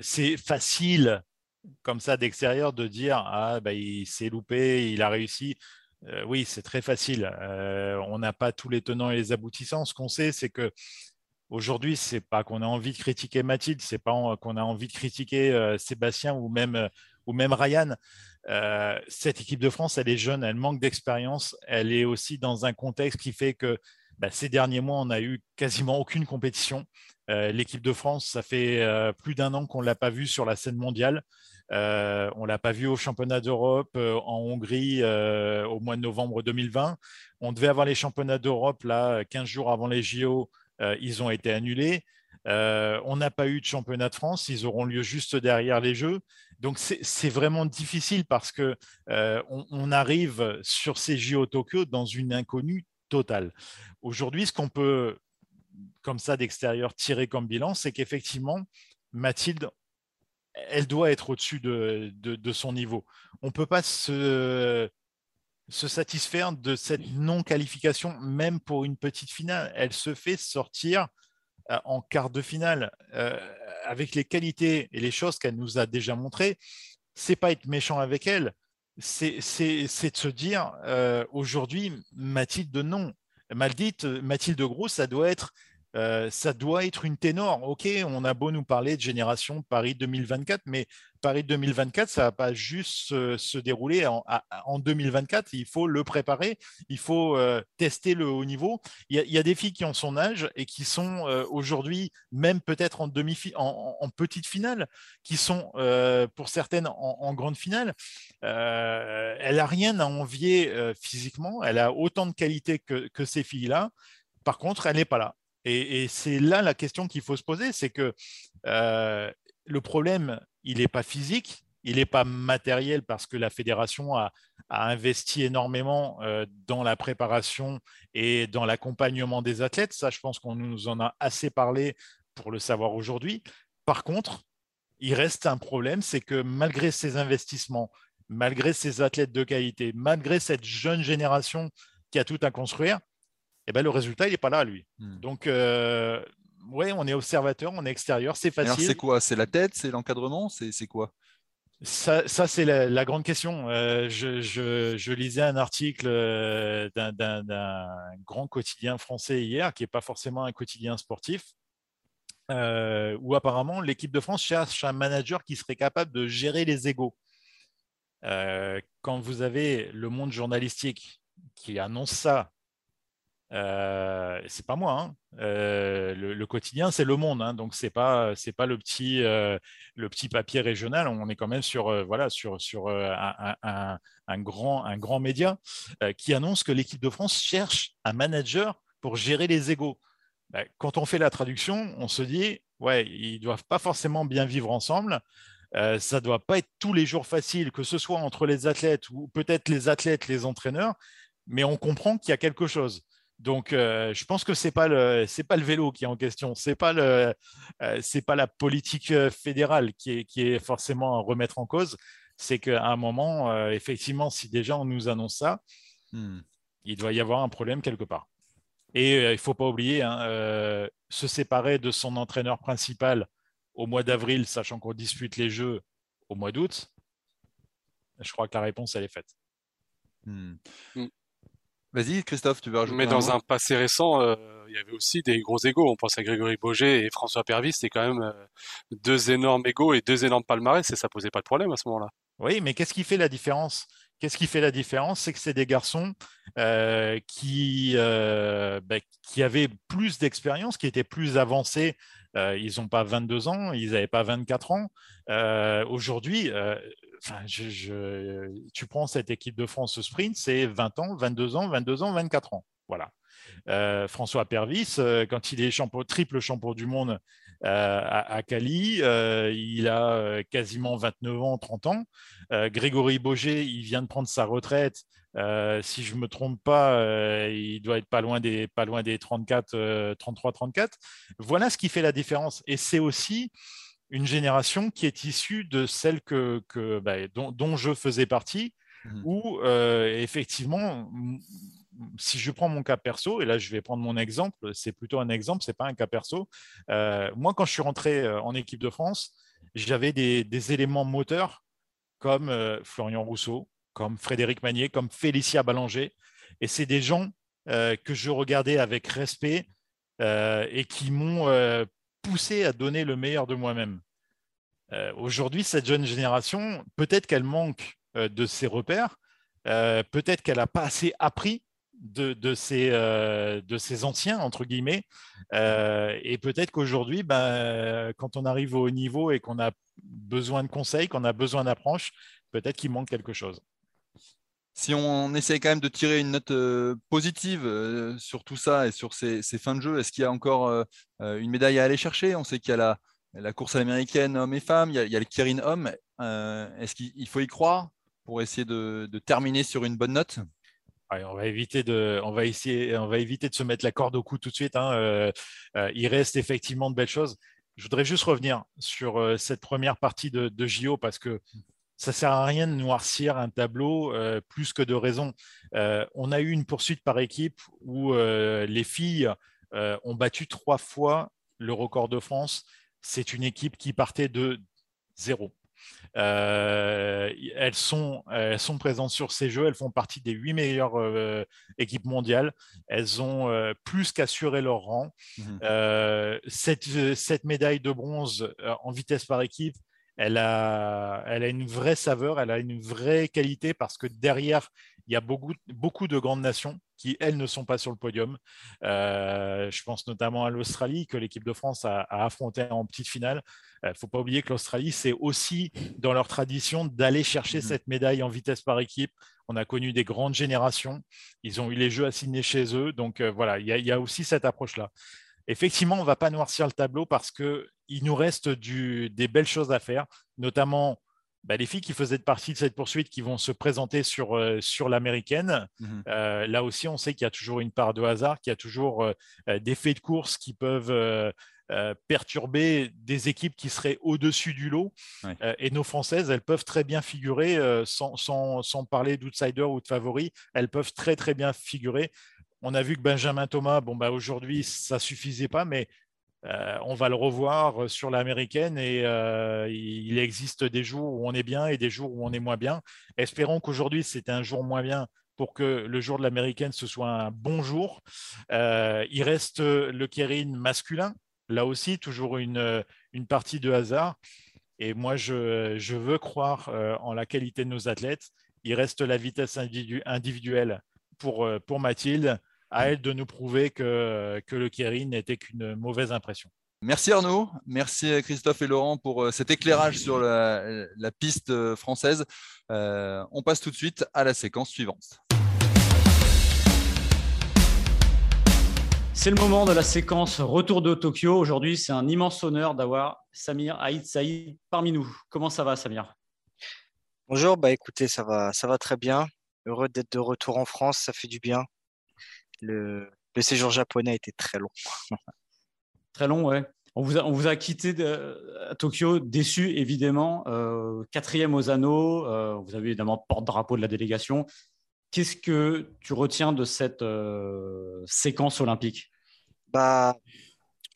c'est facile comme ça d'extérieur de dire ah bah, il s'est loupé, il a réussi. Euh, oui, c'est très facile. Euh, on n'a pas tous les tenants et les aboutissants. Ce qu'on sait, c'est que aujourd'hui, c'est pas qu'on a envie de critiquer Mathilde, c'est pas qu'on a envie de critiquer euh, Sébastien ou même ou même Ryan. cette équipe de France, elle est jeune, elle manque d'expérience, elle est aussi dans un contexte qui fait que bah, ces derniers mois, on a eu quasiment aucune compétition. L'équipe de France, ça fait plus d'un an qu'on ne l'a pas vue sur la scène mondiale. Euh, on ne l'a pas vu au championnat d'Europe euh, en Hongrie euh, au mois de novembre 2020. On devait avoir les championnats d'Europe là 15 jours avant les JO. ils ont été annulés. on n'a pas eu de championnat de France. Ils auront lieu juste derrière les Jeux. Donc c'est vraiment difficile parce que on, arrive sur ces JO Tokyo dans une inconnue totale. Aujourd'hui, ce qu'on peut comme ça d'extérieur tirer comme bilan, c'est qu'effectivement, Mathilde, elle doit être au-dessus de, son niveau. On ne peut pas se, se satisfaire de cette non-qualification, même pour une petite finale. Elle se fait sortir euh, en quart de finale euh, avec les qualités et les choses qu'elle nous a déjà montrées. C'est pas être méchant avec elle, c'est de se dire euh, aujourd'hui, Mathilde, non. Maldite, Mathilde Gros, ça doit être ça doit être une ténor. Ok, on a beau nous parler de génération Paris 2024, mais Paris 2024, ça va pas juste se, dérouler en, 2024. Il faut le préparer, il faut tester le haut niveau. Il y, a, des filles qui ont son âge et qui sont aujourd'hui, même peut-être en demi, en, en, petite finale, qui sont pour certaines en, grande finale. elle a rien à envier physiquement. Elle a autant de qualité que ces filles-là. Par contre, elle n'est pas là. Et, c'est là la question qu'il faut se poser, c'est que euh, le problème, il n'est pas physique, il n'est pas matériel parce que la fédération a, investi énormément euh, dans la préparation et dans l'accompagnement des athlètes. Ça, je pense qu'on nous en a assez parlé pour le savoir aujourd'hui. Par contre, il reste un problème, c'est que malgré ces investissements, malgré ces athlètes de qualité, malgré cette jeune génération qui a tout à construire, eh ben, le résultat, il n'est pas là, lui. Hmm. Donc, euh, ouais, on est observateur, on est extérieur, c'est facile. Alors, c'est quoi? C'est la tête? C'est l'encadrement? C'est quoi? Ça, ça c'est la, grande question. Euh, je, je, lisais un article euh, d'un grand quotidien français hier, qui n'est pas forcément un quotidien sportif, où apparemment l'équipe de France cherche un manager qui serait capable de gérer les égaux. quand vous avez le monde journalistique qui annonce ça euh, c'est pas moi. Hein. Euh, le, quotidien, c'est Le Monde, hein. donc c'est pas c'est pas le petit euh, le petit papier régional. On est quand même sur voilà sur sur un, grand un grand média qui annonce que l'équipe de France cherche un manager pour gérer les égaux. Ben, quand on fait la traduction, on se dit ouais, ils doivent pas forcément bien vivre ensemble. ça doit pas être tous les jours facile, que ce soit entre les athlètes ou peut-être les athlètes, les entraîneurs, mais on comprend qu'il y a quelque chose. Donc, euh, je pense que c'est pas le c'est pas le vélo qui est en question, c'est pas le euh, c'est pas la politique euh, fédérale qui est qui est forcément à remettre en cause. C'est qu'à un moment, effectivement, si déjà on nous annonce ça, hmm. il doit y avoir un problème quelque part. Et il faut pas oublier, hein, se séparer de son entraîneur principal au mois d'avril, sachant qu'on dispute les Jeux au mois d'août. Je crois que la réponse elle est faite. Hmm. Hmm. Vas-y, Christophe, tu veux rajouter Mais dans un passé récent, euh, il y avait aussi des gros égaux. On pense à Grégory Boget et François Pervis. C'était quand même euh, deux énormes égaux et deux énormes palmarès et ça posait pas de problème à ce moment-là. Oui, mais qu'est-ce qui fait la différence? Qu'est-ce qui fait la différence? C'est que c'est des garçons euh, qui, bah, qui avaient plus d'expérience, qui étaient plus avancés. ils n'ont pas 22 ans, ils n'avaient pas 24 ans. Aujourd'hui, tu prends cette équipe de France sprint, c'est 20 ans, 22 ans, 22 ans, 24 ans. Voilà. Euh, François Pervis, euh, quand il est triple champion du monde euh, à, Cali, il a quasiment 29 ans, 30 ans. Grégory Boger, il vient de prendre sa retraite. si je ne me trompe pas, il doit être pas loin des, pas loin des 34, 33, 34. Voilà ce qui fait la différence. Et c'est aussi une génération qui est issue de celle que, bah, dont, je faisais partie, mmh. où euh, effectivement, si je prends mon cas perso, et là je vais prendre mon exemple, c'est plutôt un exemple, c'est pas un cas perso. Euh, moi, quand je suis rentré euh, en équipe de France, j'avais des, éléments moteurs comme Florian Rousseau, comme Frédéric Magnier, comme Félicia Ballanger, et c'est des gens que je regardais avec respect et qui m'ont poussé à donner le meilleur de moi-même. Euh, aujourd'hui, cette jeune génération, peut-être qu'elle manque euh, de ses repères, euh, peut-être qu'elle n'a pas assez appris de, ses, anciens, entre guillemets, et peut-être qu'aujourd'hui, ben, quand on arrive au haut niveau et qu'on a besoin de conseils, qu'on a besoin d'approche, peut-être qu'il manque quelque chose. Si on essaie quand même de tirer une note positive sur tout ça et sur ces, fins de jeu, est-ce qu'il y a encore une médaille à aller chercher? On sait qu'il y a la, course américaine hommes et femmes, il y a, le Kirin homme. Euh, est-ce qu'il faut y croire pour essayer de, terminer sur une bonne note? On va éviter de, on va essayer, on va éviter de se mettre la corde au cou tout de suite. Hein. Euh, euh, il reste effectivement de belles choses. je voudrais juste revenir sur euh, cette première partie de JO parce que ça sert à rien de noircir un tableau euh, plus que de raison. Euh, on a eu une poursuite par équipe où euh, les filles ont battu trois fois le record de France. C'est une équipe qui partait de zéro. Elles, sont, elles sont présentes sur ces jeux, elles font partie des huit meilleures équipes mondiales. Elles ont plus qu'assuré leur rang. Euh, cette, cette médaille de bronze en vitesse par équipe, elle a, elle a une vraie saveur, elle a une vraie qualité parce que derrière, il y a beaucoup, beaucoup de grandes nations qui, elles, ne sont pas sur le podium. Euh, je pense notamment à l'Australie que l'équipe de France a, a affronté en petite finale. Il ne faut pas oublier que l'Australie, c'est aussi dans leur tradition d'aller chercher Mhm. cette médaille en vitesse par équipe. On a connu des grandes générations. Ils ont eu les Jeux assignés chez eux. Donc euh, voilà, il y, a- il y a aussi cette approche-là. Effectivement, on ne va pas noircir le tableau parce qu'il nous reste du- des belles choses à faire, notamment bah, les filles qui faisaient partie de cette poursuite qui vont se présenter sur, euh, sur l'américaine. Mhm. Euh, là aussi, on sait qu'il y a toujours une part de hasard, qu'il y a toujours euh, des faits de course qui peuvent perturber des équipes qui seraient au-dessus du lot. Ouais. Et nos Françaises, elles peuvent très bien figurer, sans, sans, sans parler d'outsider ou de favori, elles peuvent très très bien figurer. On a vu que Benjamin Thomas, bon, bah, aujourd'hui, ça suffisait pas, mais euh, on va le revoir sur l'américaine et euh, il existe des jours où on est bien et des jours où on est moins bien. Espérons qu'aujourd'hui, c'est un jour moins bien pour que le jour de l'américaine, ce soit un bon jour. Euh, il reste le Kérin masculin, là aussi, toujours une, une partie de hasard. Et moi, je, je veux croire euh, en la qualité de nos athlètes. Il reste la vitesse individu- individuelle pour, euh, pour Mathilde. À elle de nous prouver que, que le Kérin n'était qu'une mauvaise impression. Merci Arnaud, merci Christophe et Laurent pour euh, cet éclairage sur la, la piste euh, française. Euh, on passe tout de suite à la séquence suivante. C'est le moment de la séquence Retour de Tokyo. Aujourd'hui, c'est un immense honneur d'avoir Samir Haït Saïd parmi nous. Comment ça va, Samir? Bonjour, bah écoutez, ça va, ça va très bien. Heureux d'être de retour en France, ça fait du bien. Le, le séjour japonais a été très long. [laughs] Très long, ouais. On vous a, on vous a quitté de- à Tokyo, déçu évidemment. Euh, quatrième aux anneaux, euh, vous avez évidemment porte-drapeau de la délégation. Qu'est-ce que tu retiens de cette euh, séquence olympique? Bah,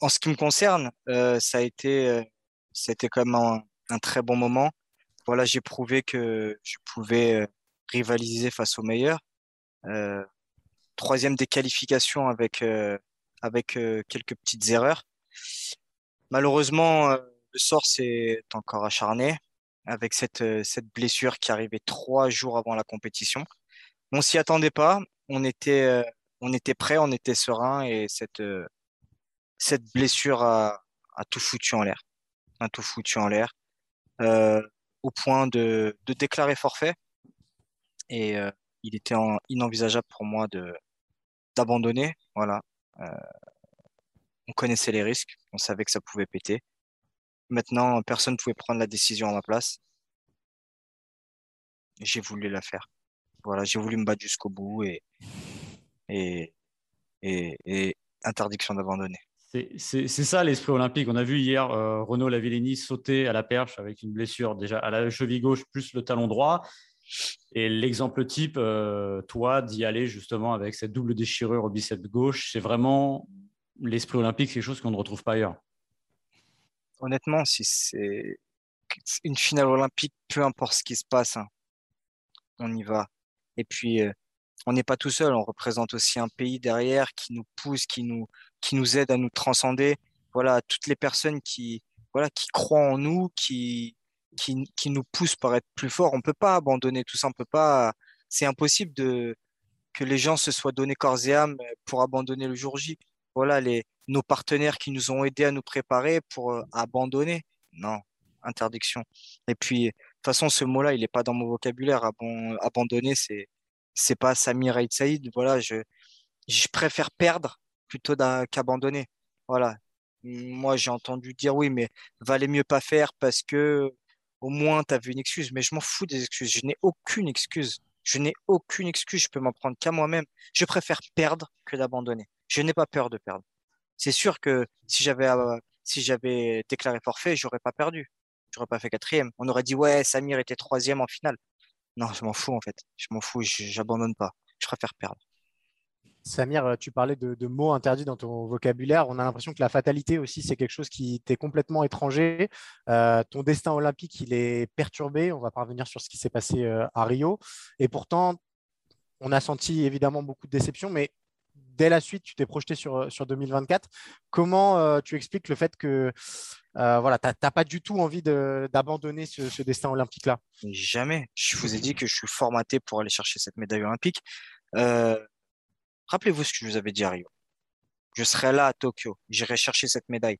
en ce qui me concerne, euh, ça a été, été quand même un, un très bon moment. Voilà, j'ai prouvé que je pouvais rivaliser face aux meilleurs. Euh, troisième des qualifications avec, euh, avec euh, quelques petites erreurs. Malheureusement, euh, le sort s'est encore acharné avec cette, euh, cette blessure qui arrivait trois jours avant la compétition. On s'y attendait pas. On était, euh, on était prêt, on était serein et cette, cette blessure a, a tout foutu en l'air. A tout foutu en l'air. Euh, au point de, de déclarer forfait. Et euh, il était en- inenvisageable pour moi de d'abandonner. Voilà. Euh, on connaissait les risques, on savait que ça pouvait péter. Maintenant, personne ne pouvait prendre la décision à ma place. J'ai voulu la faire. Voilà, j'ai voulu me battre jusqu'au bout et, et, et, interdiction d'abandonner. C'est- ça l'esprit olympique. On a vu hier euh, Renaud Lavillenie sauter à la perche avec une blessure déjà à la cheville gauche plus le talon droit. Et l'exemple type, euh, toi, d'y aller justement avec cette double déchirure au biceps gauche, c'est vraiment l'esprit olympique, c'est quelque chose qu'on ne retrouve pas ailleurs. Honnêtement, si c'est une finale olympique, peu importe ce qui se passe, hein, on y va. Et puis, euh, on n'est pas tout seul, on représente aussi un pays derrière qui nous pousse, qui nous, qui nous aide à nous transcender. Voilà, toutes les personnes qui, voilà, qui croient en nous, qui, qui, nous poussent par être plus forts. On peut pas abandonner tout ça, on peut pas. C'est impossible que les gens se soient donnés corps et âme pour abandonner le jour J. Voilà, nos partenaires qui nous ont aidés à nous préparer pour euh, abandonner. Non, interdiction. Et puis, de toute façon, ce mot-là, il n'est pas dans mon vocabulaire. Abandonner, c'est c'est pas Samir Aït Saïd. Voilà, je, je préfère perdre plutôt qu'abandonner. Voilà. Moi, j'ai entendu dire oui, mais valait mieux pas faire parce que au moins tu avais une excuse. Mais je m'en fous des excuses. Je n'ai aucune excuse. Je n'ai aucune excuse. Je peux m'en prendre qu'à moi-même. Je préfère perdre que d'abandonner. Je n'ai pas peur de perdre. C'est sûr que si j'avais à, si j'avais déclaré forfait, j'aurais pas perdu. J'aurais pas fait quatrième. On aurait dit, ouais, Samir était troisième en finale. Non, je m'en fous, en fait. Je m'en fous, j'abandonne pas. Je préfère perdre. Samir, tu parlais de, mots interdits dans ton vocabulaire. On a l'impression que la fatalité aussi, c'est quelque chose qui t'est complètement étranger. Euh, ton destin olympique, il est perturbé. On va pas revenir sur ce qui s'est passé euh, à Rio. Et pourtant, on a senti évidemment beaucoup de déception, mais dès la suite, tu t'es projeté sur, sur 2024. Comment euh, tu expliques le fait que euh, voilà, tu n'as pas du tout envie d'abandonner ce, destin olympique-là? Mais jamais. Je vous ai dit que je suis formaté pour aller chercher cette médaille olympique. Euh, Rappelez-vous ce que je vous avais dit à Rio. Je serai là à Tokyo. J'irai chercher cette médaille.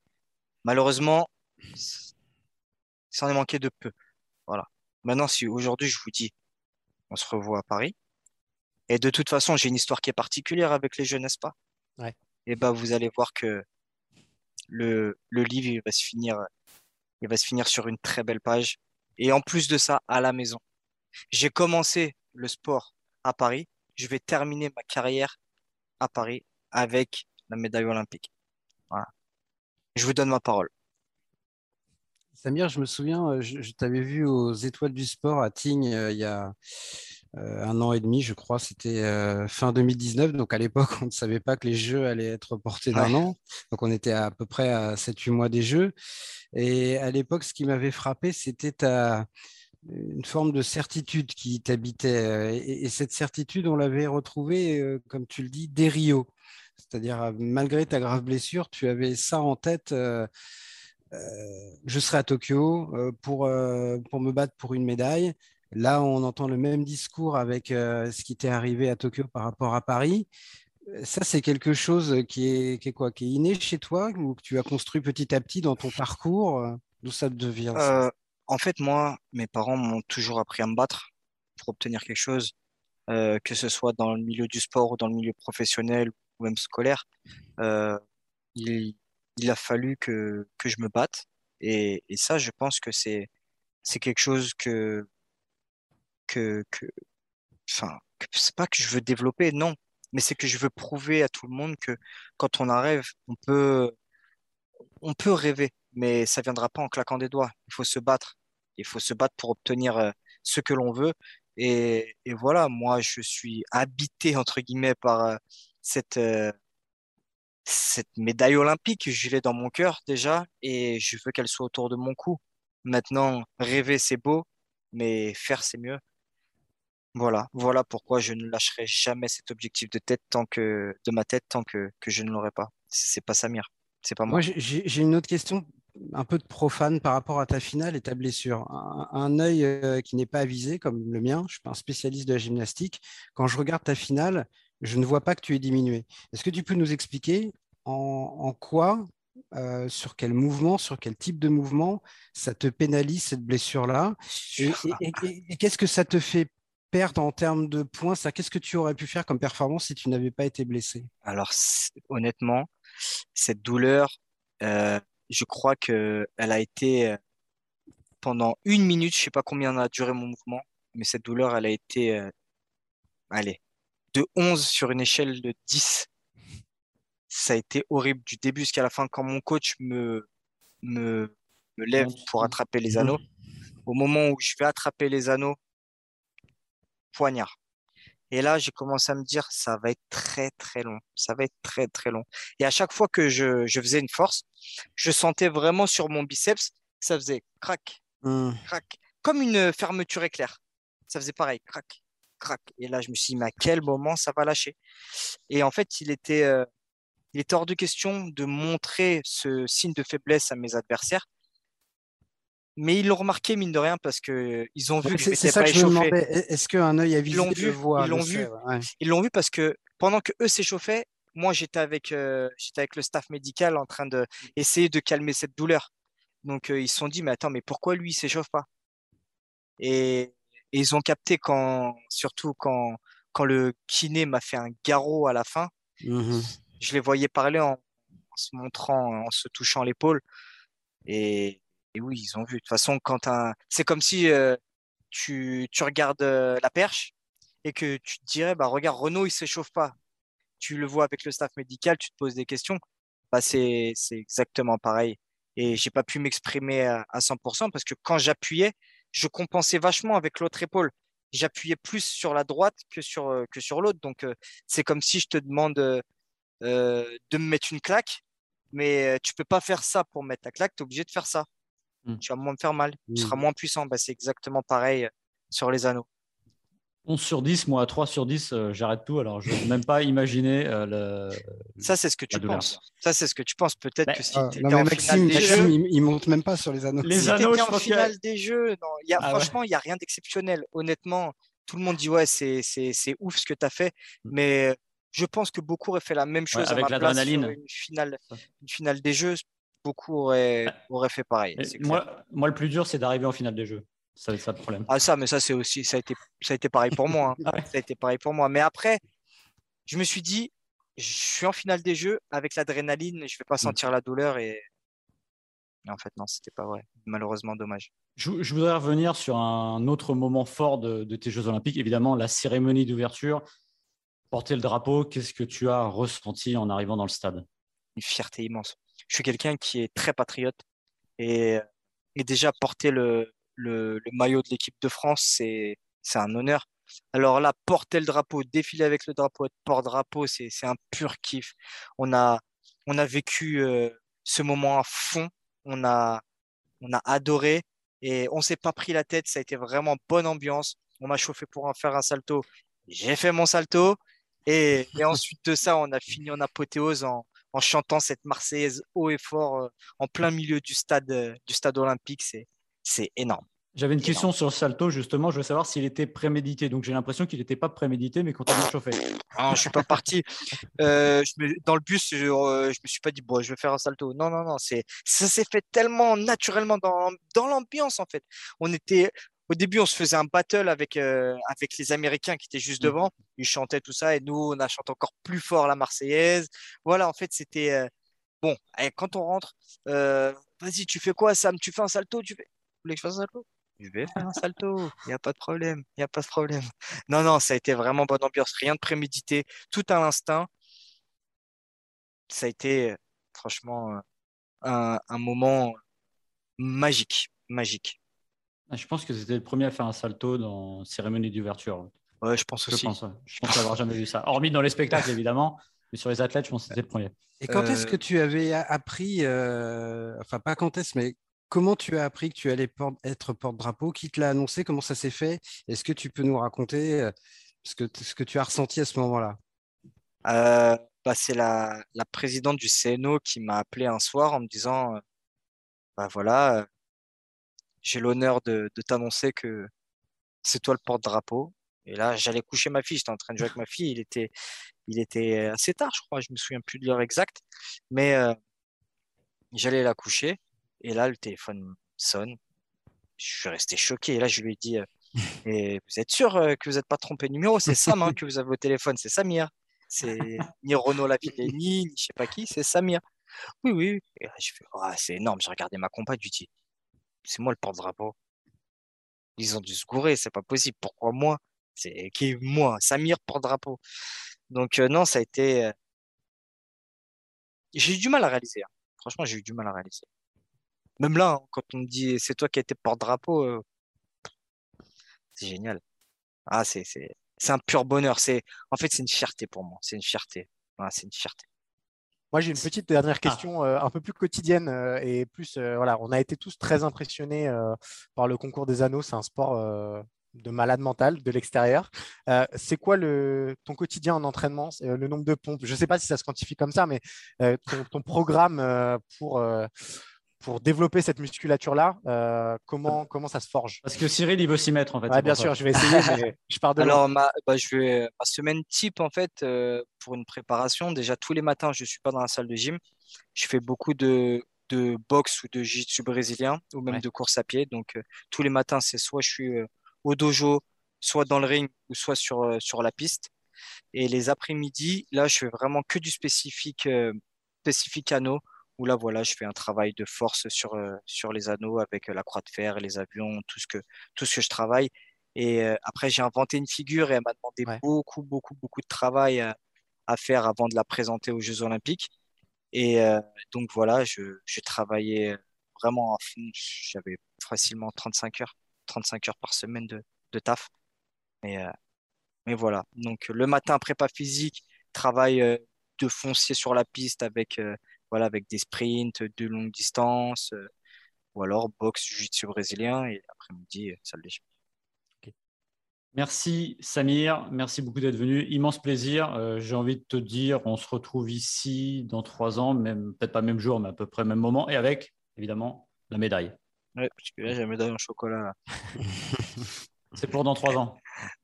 Malheureusement, ça en est manqué de peu. Voilà. Maintenant, si aujourd'hui je vous dis, on se revoit à Paris, et de toute façon, j'ai une histoire qui est particulière avec les jeux, n'est-ce pas? Ouais. Et ben, vous allez voir que le, le livre, il va se finir, il va se finir sur une très belle page. Et en plus de ça, à la maison. J'ai commencé le sport à Paris. Je vais terminer ma carrière à Paris avec la médaille olympique. Voilà. Je vous donne ma parole. Samir, je me souviens, euh, je, je t'avais vu aux Étoiles du Sport à Tignes euh, il y a euh, un an et demi, je crois. C'était euh, fin 2019. Donc à l'époque, [laughs] on ne savait pas que les Jeux allaient être reportés d'un Ouais. an. Donc on était à, peu près à 7-8 mois des Jeux. Et à l'époque, ce qui m'avait frappé, c'était ta une forme de certitude qui t'habitait. euh, Et, et cette certitude, on l'avait retrouvée, euh, comme tu le dis, dès Rio. C'est-à-dire, euh, malgré ta grave blessure, tu avais ça en tête. je serai à Tokyo pour, pour me battre pour une médaille. Là, on entend le même discours avec ce qui t'est arrivé à Tokyo par rapport à Paris. Ça, c'est quelque chose qui est, qui est quoi? Inné chez toi ou que tu as construit petit à petit dans ton parcours? D'où ça te vient? ça? Euh, en fait, moi, mes parents m'ont toujours appris à me battre pour obtenir quelque chose, euh, que ce soit dans le milieu du sport ou dans le milieu professionnel ou même scolaire. Euh, il, a fallu que, que je me batte. Et, ça, je pense que c'est, c'est quelque chose que, que, que, enfin, c'est pas que je veux développer, non, mais c'est que je veux prouver à tout le monde que quand on a rêve, on peut, on peut rêver, mais ça viendra pas en claquant des doigts. Il faut se battre. Il faut se battre pour obtenir euh, ce que l'on veut. Et, voilà, moi, je suis habité, entre guillemets, par euh, cette, euh, cette médaille olympique. Je l'ai dans mon cœur déjà et je veux qu'elle soit autour de mon cou. Maintenant, rêver, c'est beau, mais faire, c'est mieux. Voilà, voilà pourquoi je ne lâcherai jamais cet objectif de tête tant que, de ma tête tant que, que je ne l'aurai pas. C'est pas Samir, c'est pas moi. Moi, j'ai une autre question un peu de profane par rapport à ta finale et ta blessure. Un, un œil euh, qui n'est pas avisé comme le mien, je ne suis pas un spécialiste de la gymnastique. Quand je regarde ta finale, je ne vois pas que tu es diminué. Est-ce que tu peux nous expliquer en, en quoi, euh, sur quel mouvement, sur quel type de mouvement ça te pénalise cette blessure-là? Et, et- et- et qu'est-ce que ça te fait perdre en termes de points? Ça, Qu'est-ce que tu aurais pu faire comme performance si tu n'avais pas été blessé? Alors, honnêtement, cette douleur, euh, je crois que elle a été euh, pendant une minute, je sais pas combien a duré mon mouvement, mais cette douleur, elle a été, euh, allez, de 11 sur une échelle de 10. Ça a été horrible du début jusqu'à la fin. Quand mon coach me, me, me lève pour attraper les anneaux, au moment où je vais attraper les anneaux, poignard. Et là, j'ai commencé à me dire, ça va être très, très long. Ça va être très, très long. Et à chaque fois que je, je faisais une force, je sentais vraiment sur mon biceps, ça faisait crac, crac, comme une fermeture éclair. Ça faisait pareil, crac, crac. Et là, je me suis dit, mais à quel moment ça va lâcher? Et en fait, il était, euh, il était hors de question de montrer ce signe de faiblesse à mes adversaires. Mais ils l'ont remarqué, mine de rien, parce que ils ont vu que C'est ça pas que je échauffé. Est- Est-ce qu'un œil Ils avisé l'ont vu, voit ils l'ont vu. ouais. Ils l'ont vu parce que pendant que eux s'échauffaient, moi j'étais avec, euh, j'étais avec le staff médical en train de essayer de calmer cette douleur. Donc euh, ils se sont dit, mais attends, mais pourquoi lui il s'échauffe pas? Et, et ils ont capté quand, surtout quand, quand le kiné m'a fait un garrot à la fin, Mhm. je les voyais parler en, en se montrant, en se touchant l'épaule. Et, et oui, ils ont vu. De toute façon, quand un... c'est comme si euh, tu, tu regardes euh, la perche et que tu te dirais, bah, regarde, Renault, il s'échauffe pas. Tu le vois avec le staff médical, tu te poses des questions. Bah, c'est, exactement pareil. et j'ai pas pu m'exprimer à, à 100% parce que quand j'appuyais, je compensais vachement avec l'autre épaule. J'appuyais plus sur la droite que sur, euh, que sur l'autre. Donc, c'est comme si je te demande de me mettre une claque, mais tu peux pas faire ça pour mettre la claque, tu es obligé de faire ça. Mm. Tu vas moins me faire mal, tu seras moins puissant. Bah, c'est exactement pareil euh, sur les anneaux. 11 sur 10, moi à 3 sur 10, euh, j'arrête tout. Alors je n'ose même pas imaginer euh, le. Ça, c'est ce que tu douleur. penses. Ça, c'est ce que tu penses. Peut-être que si Ah, tu non, étais mais en Maxime, finale des Maxime, jeux, il, il monte même pas sur les anneaux. Les si anneaux, je en finale des jeux, non, il y a, Ah franchement, il n'y a rien d'exceptionnel. Honnêtement, tout le monde dit ouais, c'est, c'est, c'est ouf ce que tu as fait, Mm. mais euh, je pense que beaucoup auraient fait la même chose à avec ma place sur une finale, une finale des jeux. Beaucoup auraient, auraient fait pareil. Moi, moi, le plus dur, c'est d'arriver en finale des jeux. Ça, c'est ça le problème. Ah ça, mais ça c'est aussi, ça a été, ça a été pareil pour moi. hein. [laughs] Ça a été pareil pour moi. Mais après, je me suis dit, je suis en finale des jeux avec l'adrénaline, je vais pas sentir la douleur et, en fait non, c'était pas vrai. Malheureusement, dommage. Je, je voudrais revenir sur un autre moment fort de, de tes Jeux Olympiques, évidemment la cérémonie d'ouverture. Porter le drapeau, qu'est-ce que tu as ressenti en arrivant dans le stade? Une fierté immense. Je suis quelqu'un qui est très patriote et, déjà porter le, maillot de l'équipe de France, c'est, un honneur. Alors là, porter le drapeau, défiler avec le drapeau, être porte-drapeau, c'est, c'est un pur kiff. On a, on vécu euh, ce moment à fond. On a, on a adoré et on s'est pas pris la tête. Ça a été vraiment bonne ambiance. On m'a chauffé pour en faire un salto. J'ai fait mon salto. Et, et ensuite de ça, on a fini en apothéose en, en chantant cette Marseillaise haut et fort euh, en plein milieu du stade, euh, du stade olympique. C'est, c'est énorme. J'avais une question sur le salto, justement. Je veux savoir s'il était prémédité. Donc j'ai l'impression qu'il n'était pas prémédité, mais qu'on t'a bien chauffé. Non, je suis pas parti. [laughs] Euh, je me- dans le bus, je, euh, je me suis pas dit, bon, je vais faire un salto. Non, non, non. C'est, ça s'est fait tellement naturellement dans, dans l'ambiance, en fait. On était, au début, on se faisait un battle avec, euh, avec les Américains qui étaient juste Mm. devant. Ils chantaient tout ça et nous, on a chanté encore plus fort la Marseillaise. Voilà, en fait, c'était euh, bon. allez, quand on rentre, euh, vas-y, tu fais quoi, Sam? Tu fais un salto? Tu fais... Vous voulez que je fasse un salto? Je vais faire un salto. Il n'y a pas de problème. Il n'y a pas de problème. Non, non, ça a été vraiment bonne ambiance. Rien de prémédité. Tout à l'instinct. Ça a été, franchement, un, un moment magique. Magique. Ah, Je pense que c'était le premier à faire un salto dans cérémonie d'ouverture. Ouais, je pense Je aussi. pense, ouais. je pense avoir jamais vu ça. Hormis dans les spectacles, évidemment, mais sur les athlètes, je pense que c'était le premier. Et quand est-ce Euh, que tu avais a- appris, euh, enfin pas quand est-ce, mais comment tu as appris que tu allais porte- être porte-drapeau? Qui te l'a annoncé? Comment ça s'est fait? Est-ce que tu peux nous raconter euh, ce que, ce que tu as ressenti à ce moment-là? Euh, bah, c'est la, la présidente du CNO qui m'a appelé un soir en me disant, euh, bah voilà, euh, j'ai l'honneur de, de t'annoncer que c'est toi le porte-drapeau. Et là, j'allais coucher ma fille, j'étais en train de jouer avec ma fille, il était, il était assez tard, je crois, je me souviens plus de l'heure exacte, mais euh, j'allais la coucher, et là, le téléphone sonne, je suis resté choqué, et là, je lui ai dit, euh, [laughs] et vous êtes sûr euh, que vous n'êtes pas trompé de numéro? C'est Sam hein, [laughs] que vous avez au téléphone, c'est Samir. C'est ni Renaud Lavillenie, ni je sais pas qui, c'est Samir. Oui, oui. Et là, je fais, Ah, c'est énorme. J'ai regardé ma compagne, je lui dis, c'est moi le porte-drapeau. Ils ont dû se gourer, c'est pas possible. Pourquoi moi? C'est qui? Moi? Samir porte-drapeau. Donc, euh, non, ça a été. euh, J'ai eu du mal à réaliser. hein. Franchement, j'ai eu du mal à réaliser. Même là, hein, quand on me dit c'est toi qui as été porte-drapeau, euh, c'est génial. Ah, c'est, c'est, un pur bonheur. C'est, en fait, c'est une fierté pour moi. C'est une fierté. C'est une fierté. Moi, j'ai une petite dernière question euh, un peu plus quotidienne euh, et plus. euh, voilà, on a été tous très impressionnés par le concours des anneaux. C'est un sport de malade mental de l'extérieur. C'est quoi le, ton quotidien en entraînement Le nombre de pompes? Je ne sais pas si ça se quantifie comme ça, mais ton, ton programme pour, pour développer cette musculature-là, euh, comment, comment ça se forge? Parce que Cyril, il veut s'y mettre, en fait. Ouais, bien sûr, ça. je vais essayer, [laughs] mais je pars de. Alors, ma, bah, je vais, ma semaine type, en fait, euh, pour une préparation, déjà tous les matins, je ne suis pas dans la salle de gym. Je fais beaucoup de, de boxe ou de jiu-jitsu brésilien ou même Ouais. de course à pied. Donc, euh, tous les matins, c'est soit je suis euh, au dojo, soit dans le ring ou soit sur, euh, sur la piste. Et les après-midi, là, je fais vraiment que du spécifique, euh, spécifique anneau, où là, voilà, je fais un travail de force sur, euh, sur les anneaux avec euh, la croix de fer, les avions, tout ce que, tout ce que je travaille. Et euh, après, j'ai inventé une figure et elle m'a demandé Ouais. beaucoup, beaucoup, beaucoup de travail à, à faire avant de la présenter aux Jeux Olympiques. Et euh, donc voilà, je, je travaillais vraiment à fond. J'avais facilement 35 heures, 35 heures par semaine de, de taf. Mais, euh, mais voilà. Donc le matin, prépa physique, travail de foncier sur la piste avec, euh, voilà, avec des sprints de longue distance, euh, ou alors boxe, jiu-jitsu brésilien, et après-midi, euh, salle d'échec. Merci Samir, merci beaucoup d'être venu. Immense plaisir. Euh, J'ai envie de te dire, on se retrouve ici dans trois ans, même peut-être pas même jour, mais à peu près même moment, et avec évidemment la médaille. Ouais, parce que là, j'ai la médaille en chocolat. [laughs] C'est pour dans trois ans.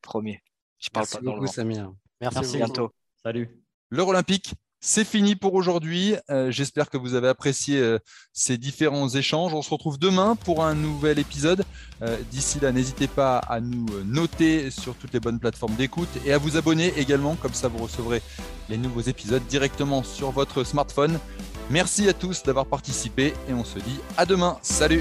Premier. Je parle Merci pas dans le beaucoup. Samir. Merci, À Merci beaucoup. bientôt. Salut. L'heure olympique, c'est fini pour aujourd'hui. Euh, J'espère que vous avez apprécié euh, ces différents échanges. On se retrouve demain pour un nouvel épisode. Euh, D'ici là, n'hésitez pas à nous noter sur toutes les bonnes plateformes d'écoute et à vous abonner également. Comme ça, vous recevrez les nouveaux épisodes directement sur votre smartphone. Merci à tous d'avoir participé et on se dit à demain. Salut